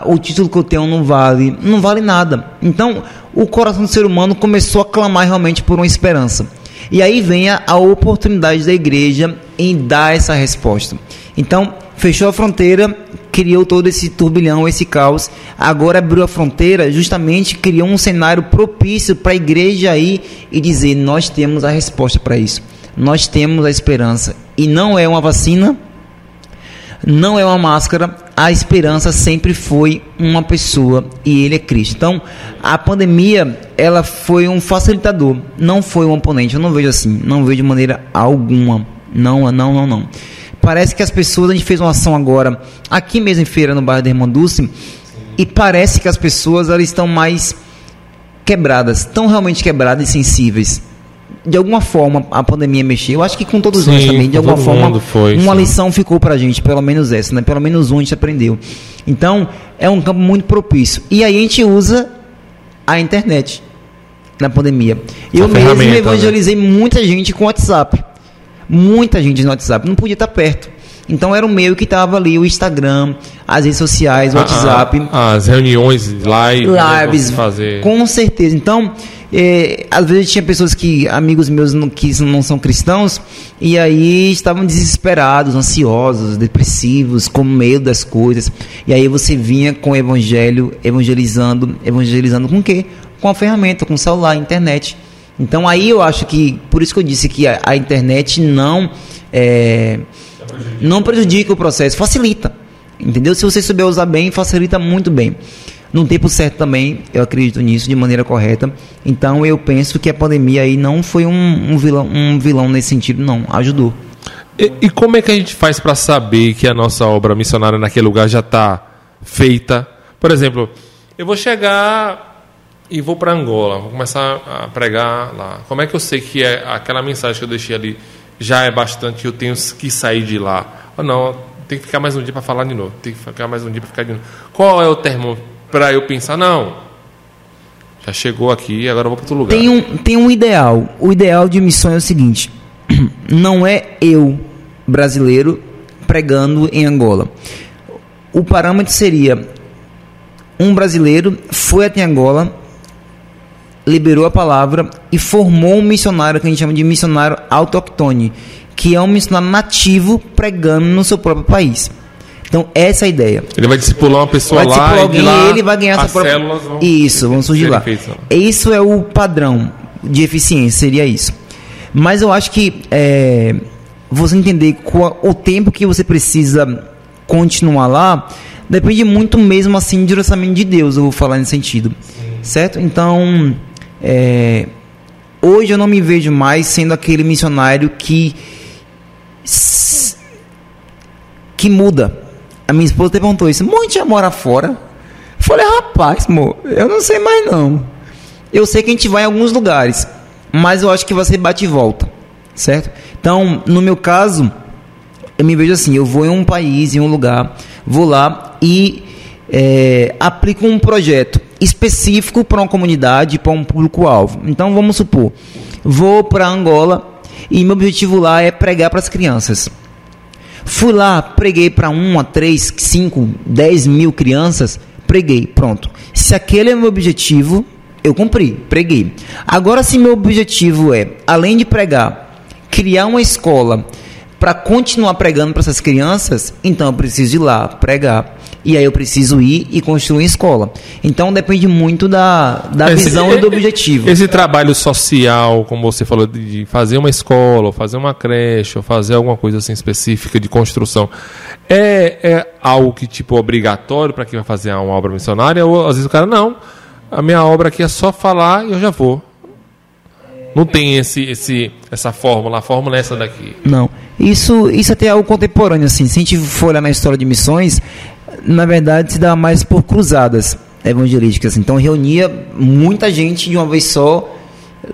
o título que eu tenho não vale, não vale nada. Então, o coração do ser humano começou a clamar realmente por uma esperança. E aí vem a, a oportunidade da igreja em dar essa resposta. Então, fechou a fronteira, criou todo esse turbilhão, esse caos. Agora abriu a fronteira, justamente criou um cenário propício para a igreja aí e dizer: nós temos a resposta para isso. Nós temos a esperança. E não é uma vacina, não é uma máscara, a esperança sempre foi uma pessoa e ele é Cristo. Então, a pandemia, ela foi um facilitador, não foi um oponente. Eu não vejo assim, não vejo de maneira alguma. Não, não, não, não. Parece que as pessoas, a gente fez uma ação agora, aqui mesmo em feira, no bairro da Irmã Dulce, e parece que as pessoas elas estão mais quebradas, tão realmente quebradas e sensíveis de alguma forma a pandemia mexeu. Eu acho que com todos sim, nós também, de alguma forma, foi, uma sim. lição ficou pra gente, pelo menos essa, né? Pelo menos um a gente aprendeu. Então, é um campo muito propício. E aí a gente usa a internet na pandemia. Eu mesmo né? evangelizei né? muita gente com WhatsApp. Muita gente no WhatsApp. Não podia estar perto. Então era o meio que estava ali, o Instagram, as redes sociais, o ah, WhatsApp. Ah, as reuniões, live, lives, fazer. com certeza. Então, é, às vezes tinha pessoas que, amigos meus não, que não são cristãos, e aí estavam desesperados, ansiosos, depressivos, com medo das coisas. E aí você vinha com o evangelho, evangelizando, evangelizando com o quê? Com a ferramenta, com o celular, a internet. Então aí eu acho que, por isso que eu disse que a, a internet não, é, não prejudica o processo, facilita. Entendeu? Se você souber usar bem, facilita muito bem num tempo certo também, eu acredito nisso de maneira correta. Então eu penso que a pandemia aí não foi um, um vilão, um vilão nesse sentido, não, ajudou. E, e como é que a gente faz para saber que a nossa obra missionária naquele lugar já está feita? Por exemplo, eu vou chegar e vou para Angola, vou começar a pregar lá. Como é que eu sei que é aquela mensagem que eu deixei ali já é bastante eu tenho que sair de lá? Ou não, tem que ficar mais um dia para falar de novo, tem que ficar mais um dia para ficar de novo. Qual é o termo para eu pensar, não, já chegou aqui, agora vou para outro lugar. Tem um, tem um ideal. O ideal de missão é o seguinte: <clears throat> não é eu, brasileiro, pregando em Angola. O parâmetro seria um brasileiro foi até Angola, liberou a palavra e formou um missionário que a gente chama de missionário autóctone, que é um missionário nativo pregando no seu próprio país. Então, essa é a ideia. Ele vai discipular uma pessoa vai lá alguém, e lá ele vai ganhar essa própria... Vão isso, vão surgir lá. Isso é o padrão de eficiência, seria isso. Mas eu acho que é, você entender qual, o tempo que você precisa continuar lá depende muito mesmo assim do direcionamento de Deus, eu vou falar nesse sentido. Certo? Então, é, hoje eu não me vejo mais sendo aquele missionário que que muda. A minha esposa perguntou isso. Muito já mora fora. Falei, rapaz, amor, eu não sei mais não. Eu sei que a gente vai em alguns lugares, mas eu acho que você bate e volta, certo? Então, no meu caso, eu me vejo assim, eu vou em um país, em um lugar, vou lá e é, aplico um projeto específico para uma comunidade, para um público-alvo. Então, vamos supor, vou para Angola e meu objetivo lá é pregar para as crianças. Fui lá, preguei para uma, três, cinco, dez mil crianças, preguei, pronto. Se aquele é meu objetivo, eu cumpri, preguei. Agora, se meu objetivo é, além de pregar, criar uma escola para continuar pregando para essas crianças, então eu preciso ir lá pregar. E aí eu preciso ir e construir uma escola. Então depende muito da, da esse, visão e do objetivo. Esse trabalho social, como você falou, de fazer uma escola, ou fazer uma creche, ou fazer alguma coisa assim específica de construção, é, é algo que tipo obrigatório para quem vai fazer uma obra missionária? Ou às vezes o cara, não, a minha obra aqui é só falar e eu já vou. Não tem esse, esse, essa fórmula, a fórmula é essa daqui. Não. Isso, isso até é contemporâneo, assim. Se a gente for olhar na história de missões, na verdade se dava mais por cruzadas evangelísticas. Então reunia muita gente de uma vez só,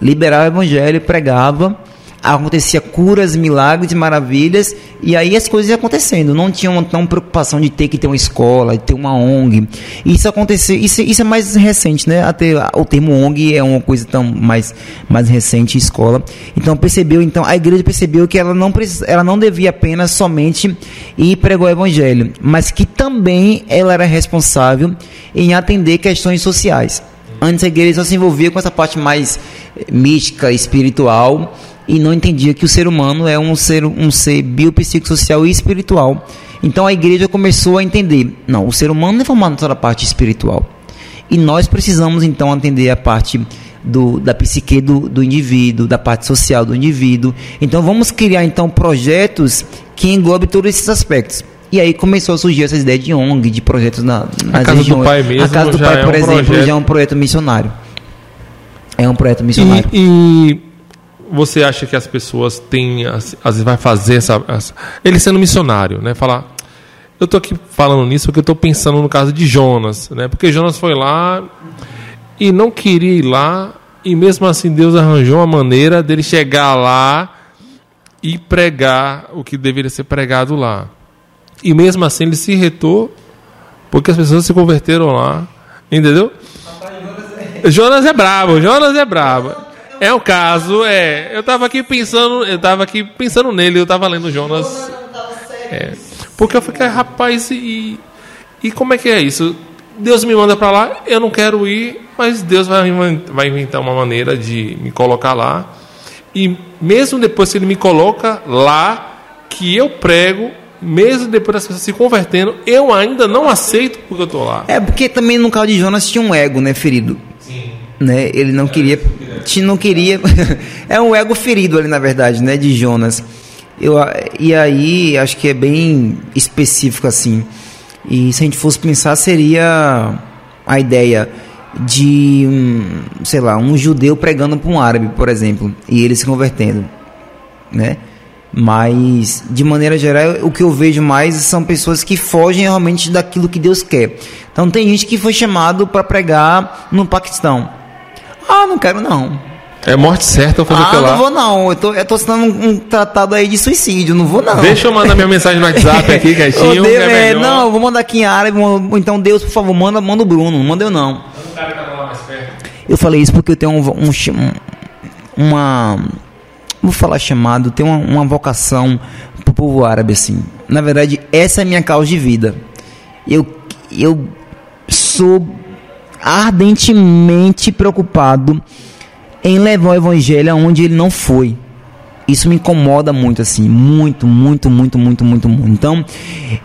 liberava o evangelho, pregava acontecia curas, milagres, maravilhas, e aí as coisas iam acontecendo. Não tinha uma tão preocupação de ter que ter uma escola, de ter uma ONG. Isso aconteceu, isso, isso é mais recente, né? Até o termo ONG é uma coisa tão mais, mais recente, escola. Então percebeu, então a igreja percebeu que ela não, ela não devia apenas somente ir pregar o evangelho, mas que também ela era responsável em atender questões sociais. Antes a igreja só se envolvia com essa parte mais mística, espiritual, e não entendia que o ser humano é um ser, um ser biopsicossocial e espiritual. Então a igreja começou a entender: não, o ser humano não é formado só da parte espiritual. E nós precisamos então atender a parte do, da psique do, do indivíduo, da parte social do indivíduo. Então vamos criar então projetos que englobem todos esses aspectos. E aí começou a surgir essa ideia de ONG, de projetos na, nas a Casa regiões. do Pai mesmo. A Casa do Pai, é por um exemplo, projeto... já é um projeto missionário. É um projeto missionário. e, e você acha que as pessoas têm, às vezes vai fazer essa, essa, ele sendo missionário, né? Falar, eu estou aqui falando nisso porque eu estou pensando no caso de Jonas, né? Porque Jonas foi lá e não queria ir lá e mesmo assim Deus arranjou uma maneira dele chegar lá e pregar o que deveria ser pregado lá. E mesmo assim ele se retou porque as pessoas se converteram lá, entendeu? Jonas é brabo, Jonas é brabo. É o caso, é. Eu tava aqui pensando, eu tava aqui pensando nele, eu tava lendo Jonas. É, porque eu fiquei, rapaz, e, e como é que é isso? Deus me manda para lá, eu não quero ir, mas Deus vai, vai inventar uma maneira de me colocar lá. E mesmo depois que ele me coloca lá, que eu prego, mesmo depois das pessoas se convertendo, eu ainda não aceito porque eu tô lá. É porque também no caso de Jonas tinha um ego, né, ferido. Né? Ele não queria não queria. <laughs> é um ego ferido ali, na verdade, né? De Jonas. Eu, e aí, acho que é bem específico assim. E se a gente fosse pensar, seria a ideia de, um, sei lá, um judeu pregando para um árabe, por exemplo, e ele se convertendo, né? Mas, de maneira geral, o que eu vejo mais são pessoas que fogem realmente daquilo que Deus quer. Então, tem gente que foi chamado para pregar no Paquistão. Ah, não quero não. É morte certa ou fazer ah, não vou não. Eu tô, eu tô assinando um, um, tratado aí de suicídio, não vou não. Deixa eu mandar minha mensagem no WhatsApp aqui, <laughs> quietinho. Deus, é, é não, vou mandar aqui em árabe. Então, Deus, por favor, manda, manda o Bruno. Não manda eu não. Eu falei isso porque eu tenho um, um uma. Vou falar chamado, tenho uma, uma vocação pro povo árabe, assim. Na verdade, essa é a minha causa de vida. Eu, eu sou ardentemente preocupado em levar o evangelho aonde ele não foi. Isso me incomoda muito, assim, muito, muito, muito, muito, muito, muito. Então,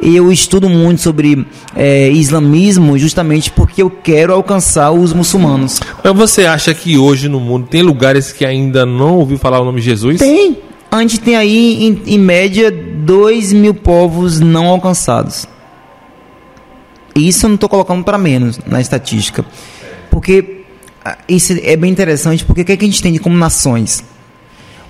eu estudo muito sobre é, islamismo justamente porque eu quero alcançar os muçulmanos. Mas você acha que hoje no mundo tem lugares que ainda não ouviu falar o nome de Jesus? Tem. A gente tem aí, em, em média, 2 mil povos não alcançados. Isso eu não estou colocando para menos na estatística. Porque ah, isso é bem interessante, porque o que, é que a gente tem como nações?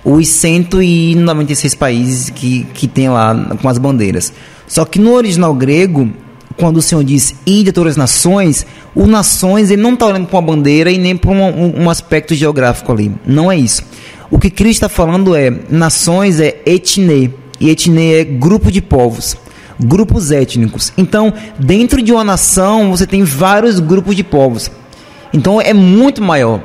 Os 196 países que, que tem lá com as bandeiras. Só que no original grego, quando o Senhor diz e de todas as nações, o nações ele não está olhando para uma bandeira e nem para um, um, aspecto geográfico ali. Não é isso. O que Cristo está falando é nações é etne e etne é grupo de povos grupos étnicos. Então, dentro de uma nação, você tem vários grupos de povos. Então, é muito maior.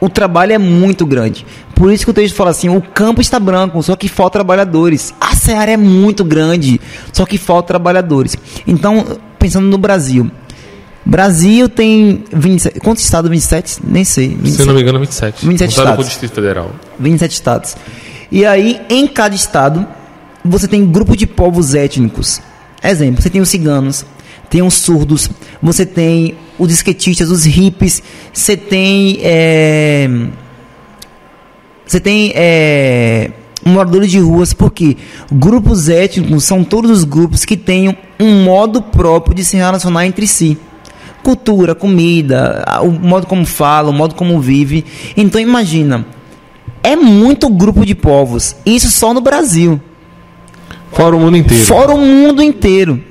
O trabalho é muito grande. Por isso que o texto fala assim: o campo está branco, só que falta trabalhadores. A seara é muito grande, só que falta trabalhadores. Então, pensando no Brasil. Brasil tem 27, quantos estados? 27? Nem sei. 27. Se não me engano, 27. 27 estados. Com o Distrito Federal. 27 estados. E aí, em cada estado, você tem grupo de povos étnicos. Exemplo, você tem os ciganos, tem os surdos, você tem os esquetistas, os hippies, você tem. É, você tem. É, moradores de ruas, porque grupos étnicos são todos os grupos que têm um modo próprio de se relacionar entre si. Cultura, comida, o modo como fala, o modo como vive. Então imagina, é muito grupo de povos. Isso só no Brasil. Fora o mundo inteiro. Fora o mundo inteiro.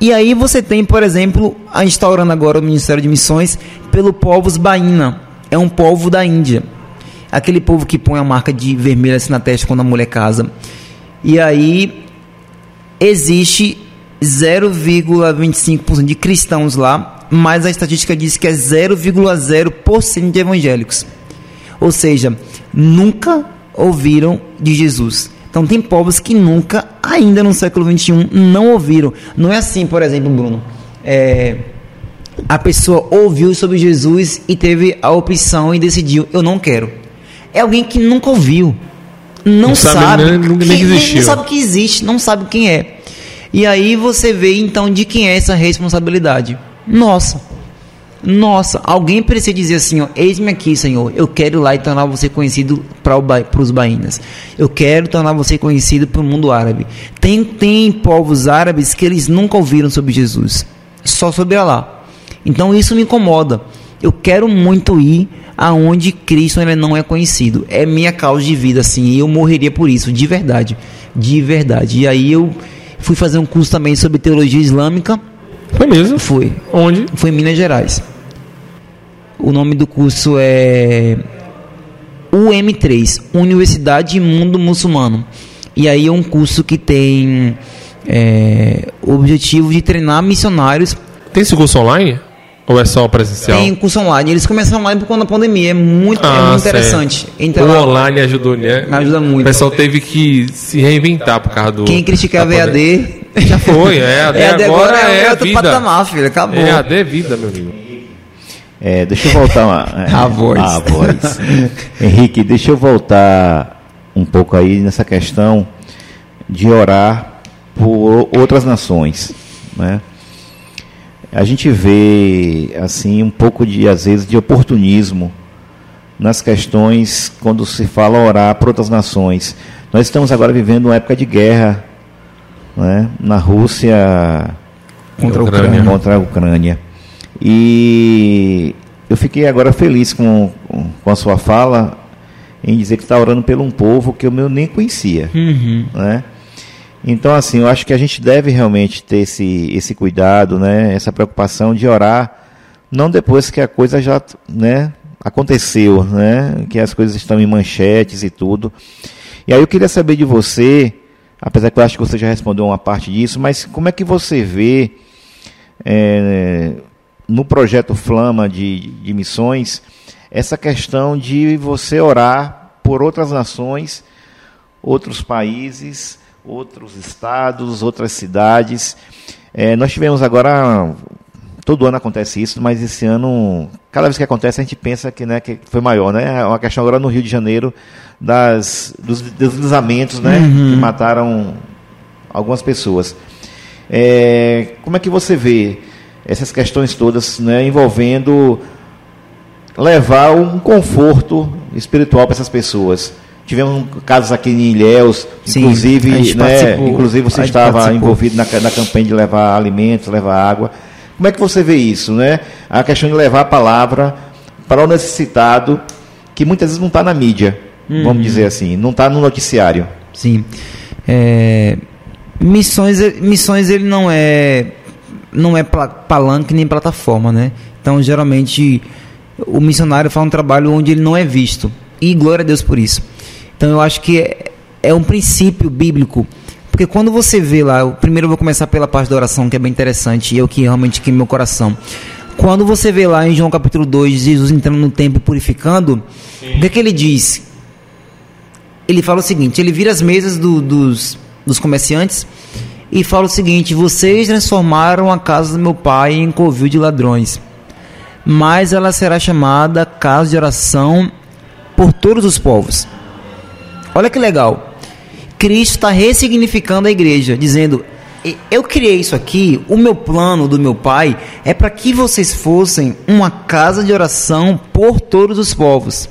E aí você tem, por exemplo, a instaurando agora o Ministério de Missões pelo povos Baína. É um povo da Índia. Aquele povo que põe a marca de vermelho assim na testa quando a mulher casa. E aí existe 0,25% de cristãos lá, mas a estatística diz que é 0,0% de evangélicos. Ou seja, nunca ouviram de Jesus. Então tem povos que nunca, ainda no século XXI, não ouviram. Não é assim, por exemplo, Bruno. É, a pessoa ouviu sobre Jesus e teve a opção e decidiu, eu não quero. É alguém que nunca ouviu. Não, não sabe, sabe nem, nem, existiu. não sabe que existe, não sabe quem é. E aí você vê então de quem é essa responsabilidade. Nossa. Nossa, alguém precisa dizer assim, ó, eis-me aqui, Senhor, eu quero ir lá e tornar você conhecido para os baínas. Eu quero tornar você conhecido para o mundo árabe. Tem, tem povos árabes que eles nunca ouviram sobre Jesus, só sobre Allah. Então isso me incomoda. Eu quero muito ir aonde Cristo ele não é conhecido. É minha causa de vida, assim, e eu morreria por isso, de verdade, de verdade. E aí eu fui fazer um curso também sobre teologia islâmica foi mesmo? Foi. Onde? Foi em Minas Gerais. O nome do curso é UM3, Universidade Mundo Muçulmano. E aí é um curso que tem é, o objetivo de treinar missionários. Tem esse curso online? Ou é só presencial? Tem curso online. Eles começaram online por conta da pandemia. É muito, é ah, é muito interessante. Então, o online ajudou, né? Ajuda muito. O pessoal teve que se reinventar por causa do. Quem criticava EAD. Já foi, é. AD, EAD <laughs> agora, agora é, é outro vida. patamar, filho. Acabou. É AD é vida, meu amigo. É, deixa eu voltar uma, <laughs> a voz. A voz. Henrique, deixa eu voltar um pouco aí nessa questão de orar por outras nações, né? a gente vê assim um pouco de às vezes de oportunismo nas questões quando se fala orar por outras nações. Nós estamos agora vivendo uma época de guerra, né, na Rússia contra a Ucrânia. Contra a Ucrânia. E eu fiquei agora feliz com, com a sua fala em dizer que está orando pelo um povo que eu nem conhecia, uhum. né? Então, assim, eu acho que a gente deve realmente ter esse, esse cuidado, né, essa preocupação de orar, não depois que a coisa já né, aconteceu, né, que as coisas estão em manchetes e tudo. E aí eu queria saber de você, apesar que eu acho que você já respondeu uma parte disso, mas como é que você vê é, no projeto Flama de, de missões essa questão de você orar por outras nações, outros países, outros estados, outras cidades. É, nós tivemos agora todo ano acontece isso, mas esse ano, cada vez que acontece, a gente pensa que, né, que foi maior, né? É uma questão agora no Rio de Janeiro das, dos deslizamentos, né? Uhum. Que mataram algumas pessoas. É, como é que você vê essas questões todas né, envolvendo levar um conforto espiritual para essas pessoas? Tivemos casos aqui em Ilhéus, Sim, inclusive, né, inclusive você estava participou. envolvido na, na campanha de levar alimentos, levar água. Como é que você vê isso, né? A questão de levar a palavra para o necessitado, que muitas vezes não está na mídia, uhum. vamos dizer assim, não está no noticiário. Sim. É, missões, missões ele não é não é palanque nem plataforma, né? Então, geralmente, o missionário faz um trabalho onde ele não é visto. E glória a Deus por isso. Então eu acho que é, é um princípio bíblico. Porque quando você vê lá, primeiro eu vou começar pela parte da oração, que é bem interessante, e é o que realmente queima meu coração. Quando você vê lá em João capítulo 2, Jesus entrando no templo e purificando, o que é que ele diz? Ele fala o seguinte: ele vira as mesas do, dos, dos comerciantes e fala o seguinte: Vocês transformaram a casa do meu pai em covil de ladrões, mas ela será chamada casa de oração por todos os povos. Olha que legal. Cristo está ressignificando a igreja, dizendo: Eu criei isso aqui, o meu plano do meu Pai é para que vocês fossem uma casa de oração por todos os povos,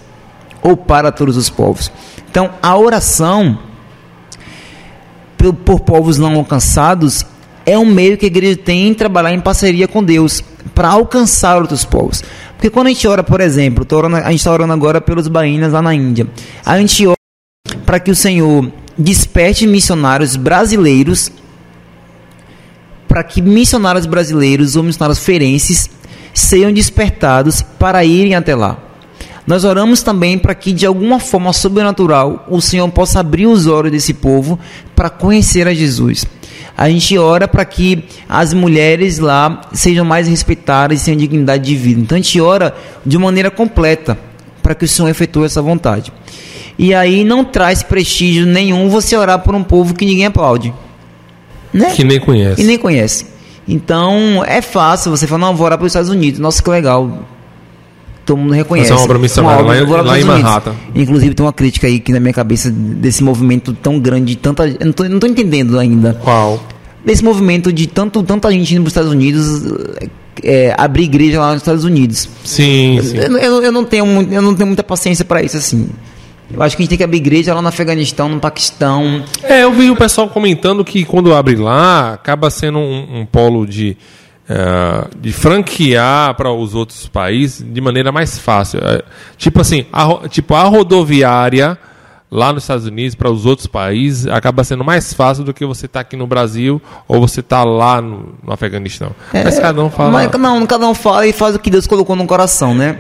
ou para todos os povos. Então, a oração por, por povos não alcançados é um meio que a igreja tem em trabalhar em parceria com Deus para alcançar outros povos. Porque quando a gente ora, por exemplo, orando, a gente está orando agora pelos baínas lá na Índia, a gente ora para que o Senhor desperte missionários brasileiros, para que missionários brasileiros ou missionários ferenses sejam despertados para irem até lá. Nós oramos também para que, de alguma forma sobrenatural, o Senhor possa abrir os olhos desse povo para conhecer a Jesus. A gente ora para que as mulheres lá sejam mais respeitadas e tenham dignidade de vida. Então a gente ora de maneira completa para que o Senhor efetue essa vontade. E aí não traz prestígio nenhum você orar por um povo que ninguém aplaude. Né? Que nem conhece. E nem conhece. Então é fácil você falar, não, vou orar para os Estados Unidos. Nossa, que legal. Todo mundo reconhece. Fazer uma obra missionária lá, lá em Manhattan. Inclusive tem uma crítica aí que na minha cabeça desse movimento tão grande, tanta. Eu não tô, não tô entendendo ainda. Qual? Desse movimento de tanto, tanta gente indo para os Estados Unidos é, abrir igreja lá nos Estados Unidos. Sim, sim. Eu, eu, eu, não tenho, eu não tenho muita paciência para isso assim. Eu acho que a gente tem que abrir igreja lá no Afeganistão, no Paquistão. É, eu vi o pessoal comentando que quando abre lá, acaba sendo um, um polo de, uh, de franquear para os outros países de maneira mais fácil. É, tipo assim, a, tipo a rodoviária lá nos Estados Unidos para os outros países acaba sendo mais fácil do que você estar tá aqui no Brasil ou você estar tá lá no, no Afeganistão. É, mas cada um fala. Mas, não, cada um fala e faz o que Deus colocou no coração, né?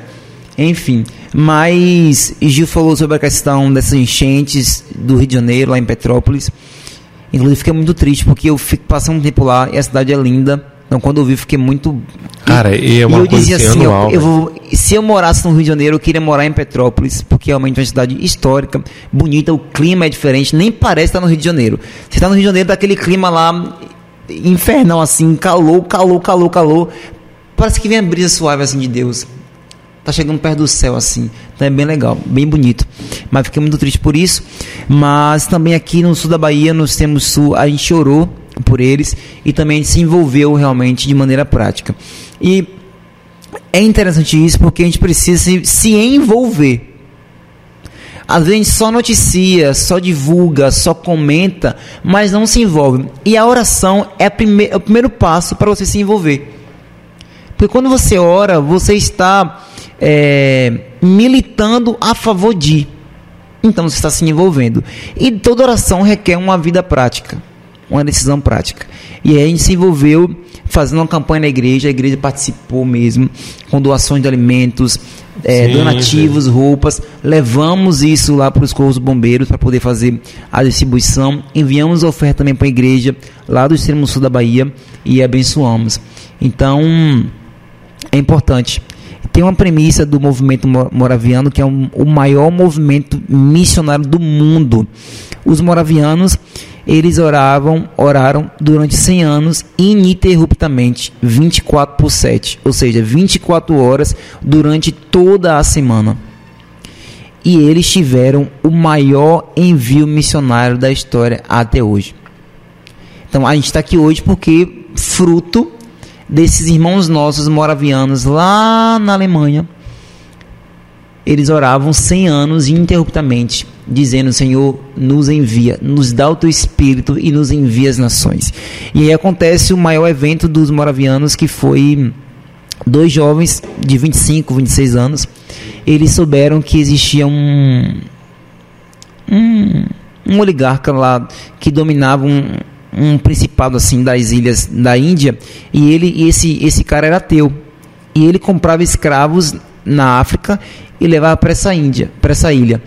Enfim, mas Gil falou sobre a questão dessas enchentes do Rio de Janeiro, lá em Petrópolis. Inclusive, fiquei muito triste porque eu fico passando um tempo lá e a cidade é linda. Então, quando eu vi, fiquei muito. Cara, e é uma e eu dizia assim: eu, eu vou, se eu morasse no Rio de Janeiro, eu queria morar em Petrópolis, porque realmente é uma cidade histórica, bonita, o clima é diferente, nem parece estar no Rio de Janeiro. Você está no Rio de Janeiro, daquele clima lá infernal, assim, calor, calor, calor, calor. Parece que vem a brisa suave assim de Deus tá chegando perto do céu assim. Então é bem legal, bem bonito. Mas fiquei muito triste por isso. Mas também aqui no sul da Bahia, no extremo sul, a gente orou por eles e também se envolveu realmente de maneira prática. E é interessante isso porque a gente precisa se, se envolver. Às vezes a gente só noticia, só divulga, só comenta, mas não se envolve. E a oração é, prime é o primeiro passo para você se envolver. Porque quando você ora, você está é, militando a favor de. Então você está se envolvendo. E toda oração requer uma vida prática, uma decisão prática. E aí a gente se envolveu fazendo uma campanha na igreja, a igreja participou mesmo, com doações de alimentos, é, sim, donativos, sim. roupas. Levamos isso lá para os corpos bombeiros para poder fazer a distribuição. Enviamos a oferta também para a igreja lá do extremo sul da Bahia e abençoamos. Então é importante tem uma premissa do movimento moraviano que é um, o maior movimento missionário do mundo. Os moravianos eles oravam, oraram durante 100 anos ininterruptamente, 24 por 7, ou seja, 24 horas durante toda a semana. E eles tiveram o maior envio missionário da história até hoje. Então a gente está aqui hoje porque fruto desses irmãos nossos moravianos lá na Alemanha, eles oravam 100 anos ininterruptamente, dizendo: Senhor, nos envia, nos dá o teu espírito e nos envia as nações. E aí acontece o maior evento dos moravianos, que foi dois jovens de 25, 26 anos. Eles souberam que existia um, um, um oligarca lá que dominava um, um principado assim das ilhas da Índia e ele esse esse cara era ateu e ele comprava escravos na África e levava para essa Índia, para essa ilha.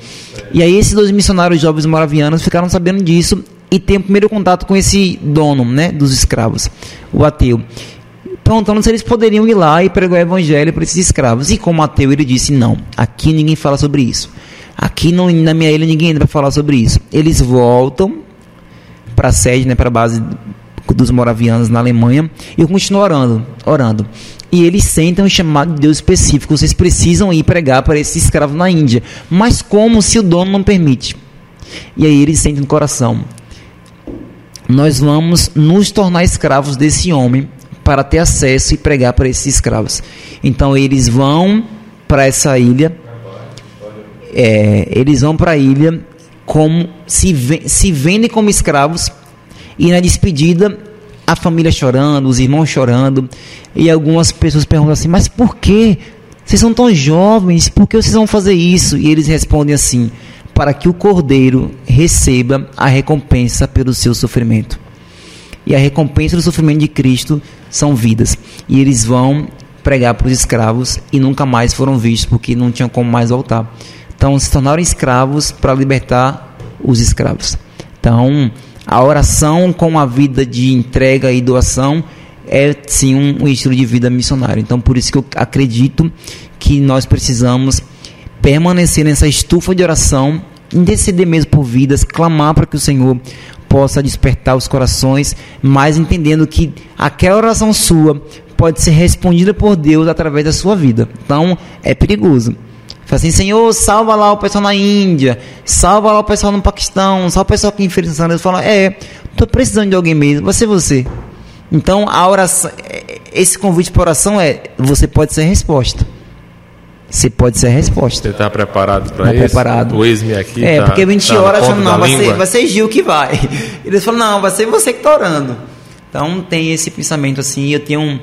E aí esses dois missionários jovens moravianos ficaram sabendo disso e tem o primeiro contato com esse dono, né, dos escravos, o ateu. Perguntando se eles poderiam ir lá e pregar o evangelho para esses escravos. E como ateu, ele disse: Não, aqui ninguém fala sobre isso. Aqui não, na minha ilha ninguém vai falar sobre isso. Eles voltam para a sede, né, para a base dos moravianos na Alemanha, e eu continuo orando, orando. E eles sentem um chamado de Deus específico. Vocês precisam ir pregar para esse escravo na Índia. Mas como se o dono não permite? E aí eles sentem no coração. Nós vamos nos tornar escravos desse homem para ter acesso e pregar para esses escravos. Então eles vão para essa ilha. É, eles vão para a ilha como se, se vendem como escravos e na despedida a família chorando, os irmãos chorando e algumas pessoas perguntam assim: mas por que vocês são tão jovens? Por que vocês vão fazer isso? E eles respondem assim: para que o cordeiro receba a recompensa pelo seu sofrimento. E a recompensa do sofrimento de Cristo são vidas. E eles vão pregar para os escravos e nunca mais foram vistos porque não tinham como mais voltar. Então se tornaram escravos para libertar os escravos. Então, a oração com a vida de entrega e doação é sim um, um estilo de vida missionário. Então, por isso que eu acredito que nós precisamos permanecer nessa estufa de oração, interceder mesmo por vidas, clamar para que o Senhor possa despertar os corações, mas entendendo que aquela oração sua pode ser respondida por Deus através da sua vida. Então, é perigoso. Fala assim, Senhor, salva lá o pessoal na Índia, salva lá o pessoal no Paquistão, salva o pessoal aqui em Feira de Deus fala, é, estou precisando de alguém mesmo, vai ser você. Então, a oração, esse convite para oração é, você pode ser a resposta. Você pode ser a resposta. Você está preparado para tá isso? preparado. O ex-me aqui É, tá, porque 20 tá horas falando, não, vai ser, vai ser Gil que vai. <laughs> Eles falam, não, vai ser você que está orando. Então, tem esse pensamento assim, e eu tenho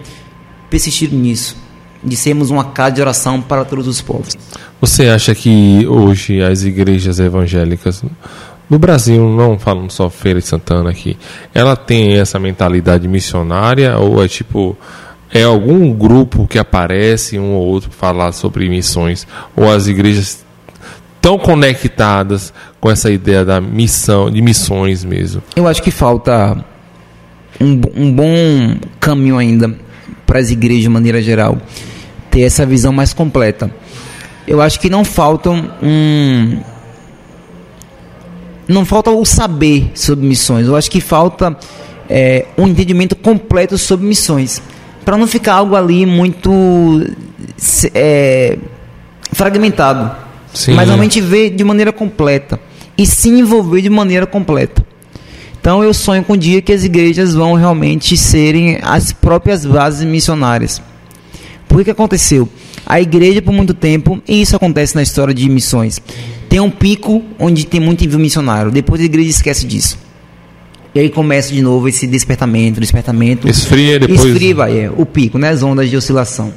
persistido nisso de sermos uma casa de oração para todos os povos. Você acha que hoje as igrejas evangélicas no Brasil, não falando só Feira de Santana aqui, ela tem essa mentalidade missionária ou é tipo é algum grupo que aparece um ou outro falar sobre missões ou as igrejas tão conectadas com essa ideia da missão, de missões mesmo? Eu acho que falta um, um bom caminho ainda para as igrejas de maneira geral ter essa visão mais completa. Eu acho que não falta um não falta o saber sobre missões. Eu acho que falta é, um entendimento completo sobre missões, para não ficar algo ali muito é, fragmentado, Sim. mas realmente ver de maneira completa e se envolver de maneira completa. Então eu sonho com o dia que as igrejas vão realmente serem as próprias bases missionárias. Por que aconteceu? A igreja, por muito tempo, e isso acontece na história de missões, tem um pico onde tem muito envio missionário. Depois a igreja esquece disso. E aí começa de novo esse despertamento, despertamento. Esfria depois. Esfria, vai, é, o pico, né? As ondas de oscilação.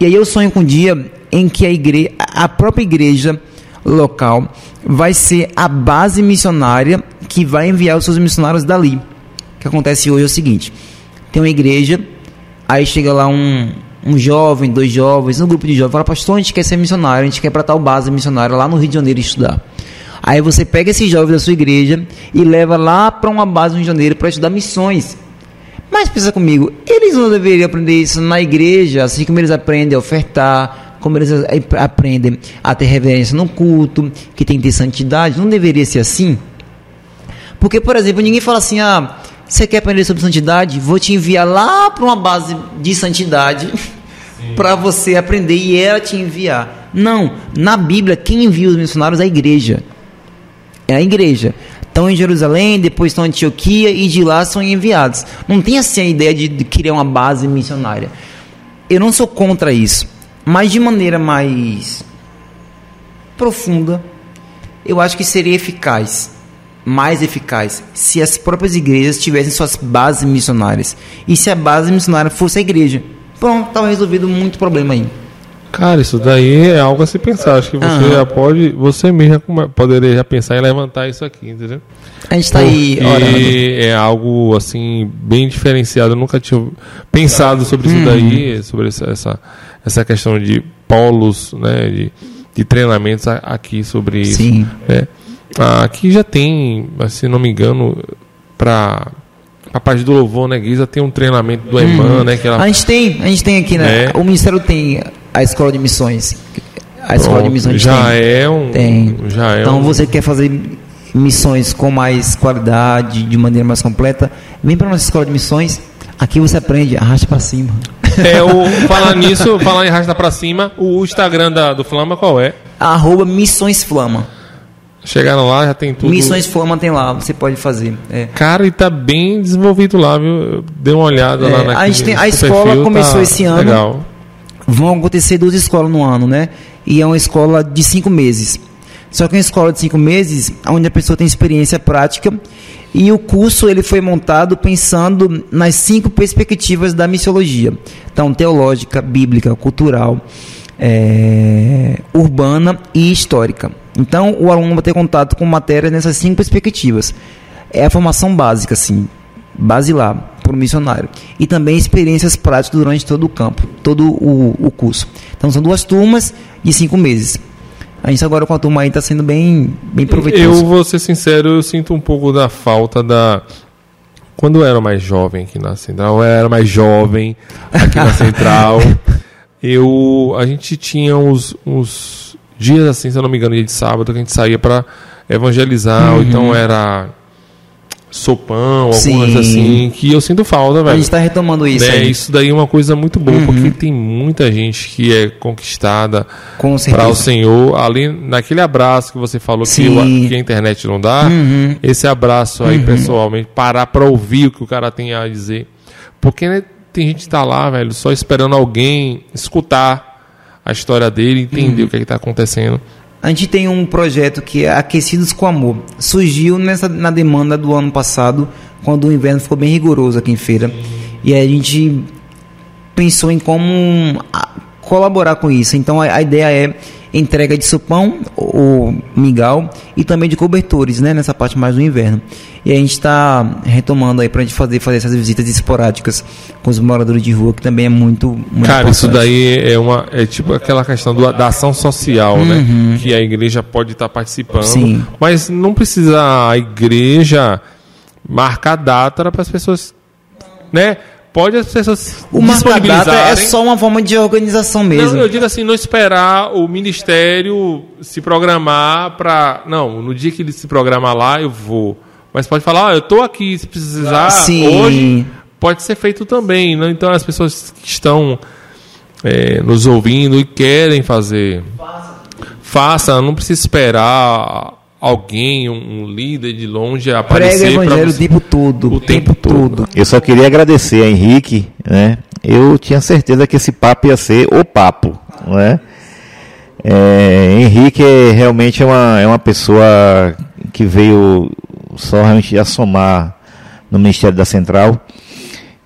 E aí eu sonho com um dia em que a igreja, a própria igreja local vai ser a base missionária que vai enviar os seus missionários dali. O que acontece hoje é o seguinte: tem uma igreja Aí chega lá um, um jovem, dois jovens, um grupo de jovens, fala, pastor, a gente quer ser missionário, a gente quer para tal base missionária lá no Rio de Janeiro estudar. Aí você pega esses jovens da sua igreja e leva lá para uma base no Rio de Janeiro para estudar missões. Mas pensa comigo, eles não deveriam aprender isso na igreja, assim como eles aprendem a ofertar, como eles aprendem a ter reverência no culto, que tem que ter santidade, não deveria ser assim? Porque, por exemplo, ninguém fala assim, ah, você quer aprender sobre santidade? Vou te enviar lá para uma base de santidade para você aprender e ela te enviar. Não, na Bíblia, quem envia os missionários é a igreja. É a igreja. Estão em Jerusalém, depois estão em Antioquia e de lá são enviados. Não tem assim a ideia de, de criar uma base missionária. Eu não sou contra isso, mas de maneira mais profunda, eu acho que seria eficaz, mais eficaz, se as próprias igrejas tivessem suas bases missionárias. E se a base missionária fosse a igreja. Pronto, estava resolvido muito problema aí. Cara, isso daí é algo a se pensar. Acho que você uhum. já pode, você mesmo poderia já pensar em levantar isso aqui, entendeu? A gente está aí orando. é algo assim bem diferenciado. Eu nunca tinha pensado sobre isso daí, sobre essa, essa, essa questão de polos, né, de, de treinamentos aqui sobre isso. Sim. Né? Aqui já tem, se não me engano, para a parte do louvor, né, Guisa, tem um treinamento do hum. né? Que ela... A gente tem, a gente tem aqui, né? É. O Ministério tem a escola de missões. A Pronto, escola de missões já tem. é um. Tem. Já é então um... você quer fazer missões com mais qualidade, de maneira mais completa, vem para nossa escola de missões. Aqui você aprende, arrasta para cima. É, o, <laughs> falar nisso, falar em arrasta para cima, o Instagram da, do Flama qual é? Arroba Missões Flama. Chegaram lá, já tem tudo. Missões Flama tem lá, você pode fazer. É. Cara, e tá bem desenvolvido lá, viu? Dê uma olhada é, lá na A, gente tem, a escola perfil, começou tá esse ano. Legal. Vão acontecer duas escolas no ano, né? E é uma escola de cinco meses. Só que é uma escola de cinco meses, onde a pessoa tem experiência prática e o curso ele foi montado pensando nas cinco perspectivas da missiologia. Então, teológica, bíblica, cultural, é, urbana e histórica. Então, o aluno vai ter contato com matérias nessas cinco perspectivas. É a formação básica, assim, basilar para o missionário. E também experiências práticas durante todo o campo, todo o, o curso. Então, são duas turmas de cinco meses. A gente agora com a turma aí está sendo bem, bem proveitoso. Eu vou ser sincero, eu sinto um pouco da falta da. Quando eu era mais jovem aqui na Central, eu era mais jovem aqui na <laughs> Central. eu, a gente tinha uns, uns dias assim, se eu não me engano, dia de sábado, que a gente saía para evangelizar, uhum. ou então era sopão, algumas assim, que eu sinto falta, velho. A gente está retomando isso. Né? Isso daí é uma coisa muito boa, uhum. porque tem muita gente que é conquistada para o Senhor. Ali, naquele abraço que você falou que, o, que, a internet não dá, uhum. esse abraço aí, uhum. pessoalmente, parar para ouvir o que o cara tem a dizer. Porque né, tem gente que está lá, velho, só esperando alguém escutar a história dele, entender uhum. o que é está acontecendo. A gente tem um projeto que é Aquecidos com Amor. Surgiu nessa, na demanda do ano passado, quando o inverno ficou bem rigoroso aqui em feira. E a gente pensou em como colaborar com isso. Então a, a ideia é entrega de sopão ou migal e também de cobertores, né, nessa parte mais do inverno. E a gente está retomando aí para a gente fazer, fazer essas visitas esporádicas com os moradores de rua, que também é muito, muito Cara, importante. isso daí é uma é tipo aquela questão do, da ação social, né, uhum. né, que a igreja pode estar tá participando, Sim. mas não precisa a igreja marcar data para as pessoas, né? Pode as pessoas o data é só uma forma de organização mesmo. Não, eu digo assim, não esperar o ministério se programar para, não, no dia que ele se programar lá eu vou. Mas pode falar, ah, eu estou aqui, se precisar Sim. hoje, pode ser feito também. Né? Então as pessoas que estão é, nos ouvindo e querem fazer, faça, não precisa esperar alguém, um, líder de longe aparecer. Prega o evangelho o tempo todo. O tempo, tempo todo. todo. Eu só queria agradecer a Henrique, né? Eu tinha certeza que esse papo ia ser o papo, né? É, Henrique é, realmente é uma, é uma pessoa que veio só realmente assomar no Ministério da Central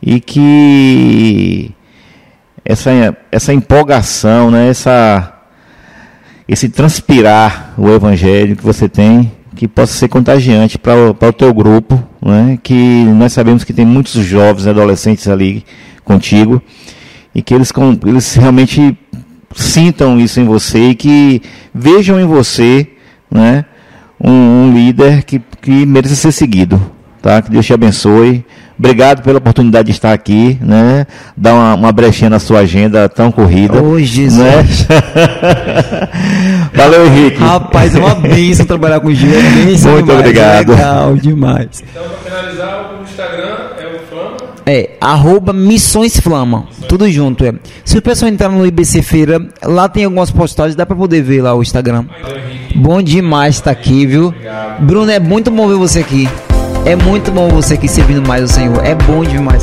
e que essa, essa empolgação, né, essa esse transpirar o evangelho que você tem, que possa ser contagiante para o teu grupo, né? que nós sabemos que tem muitos jovens e adolescentes ali contigo, e que eles, eles realmente sintam isso em você e que vejam em você né? um, um líder que, que merece ser seguido. tá? Que Deus te abençoe. Obrigado pela oportunidade de estar aqui, né? Dar uma, uma brechinha na sua agenda tão corrida. Ô, oh, Jesus. Né? <laughs> Valeu, Henrique. Rapaz, é uma bênção trabalhar com o Gil. É Muito demais, obrigado. Legal demais. Então, para finalizar, o Instagram é o Flama? É, arroba Missões Flama. Missões. Tudo junto, é. Se o pessoal entrar no IBC Feira, lá tem algumas postagens, dá para poder ver lá o Instagram. Bom demais estar tá aqui, viu? Obrigado. Bruno, é muito bom ver você aqui. É muito bom você aqui servindo mais o Senhor. É bom demais.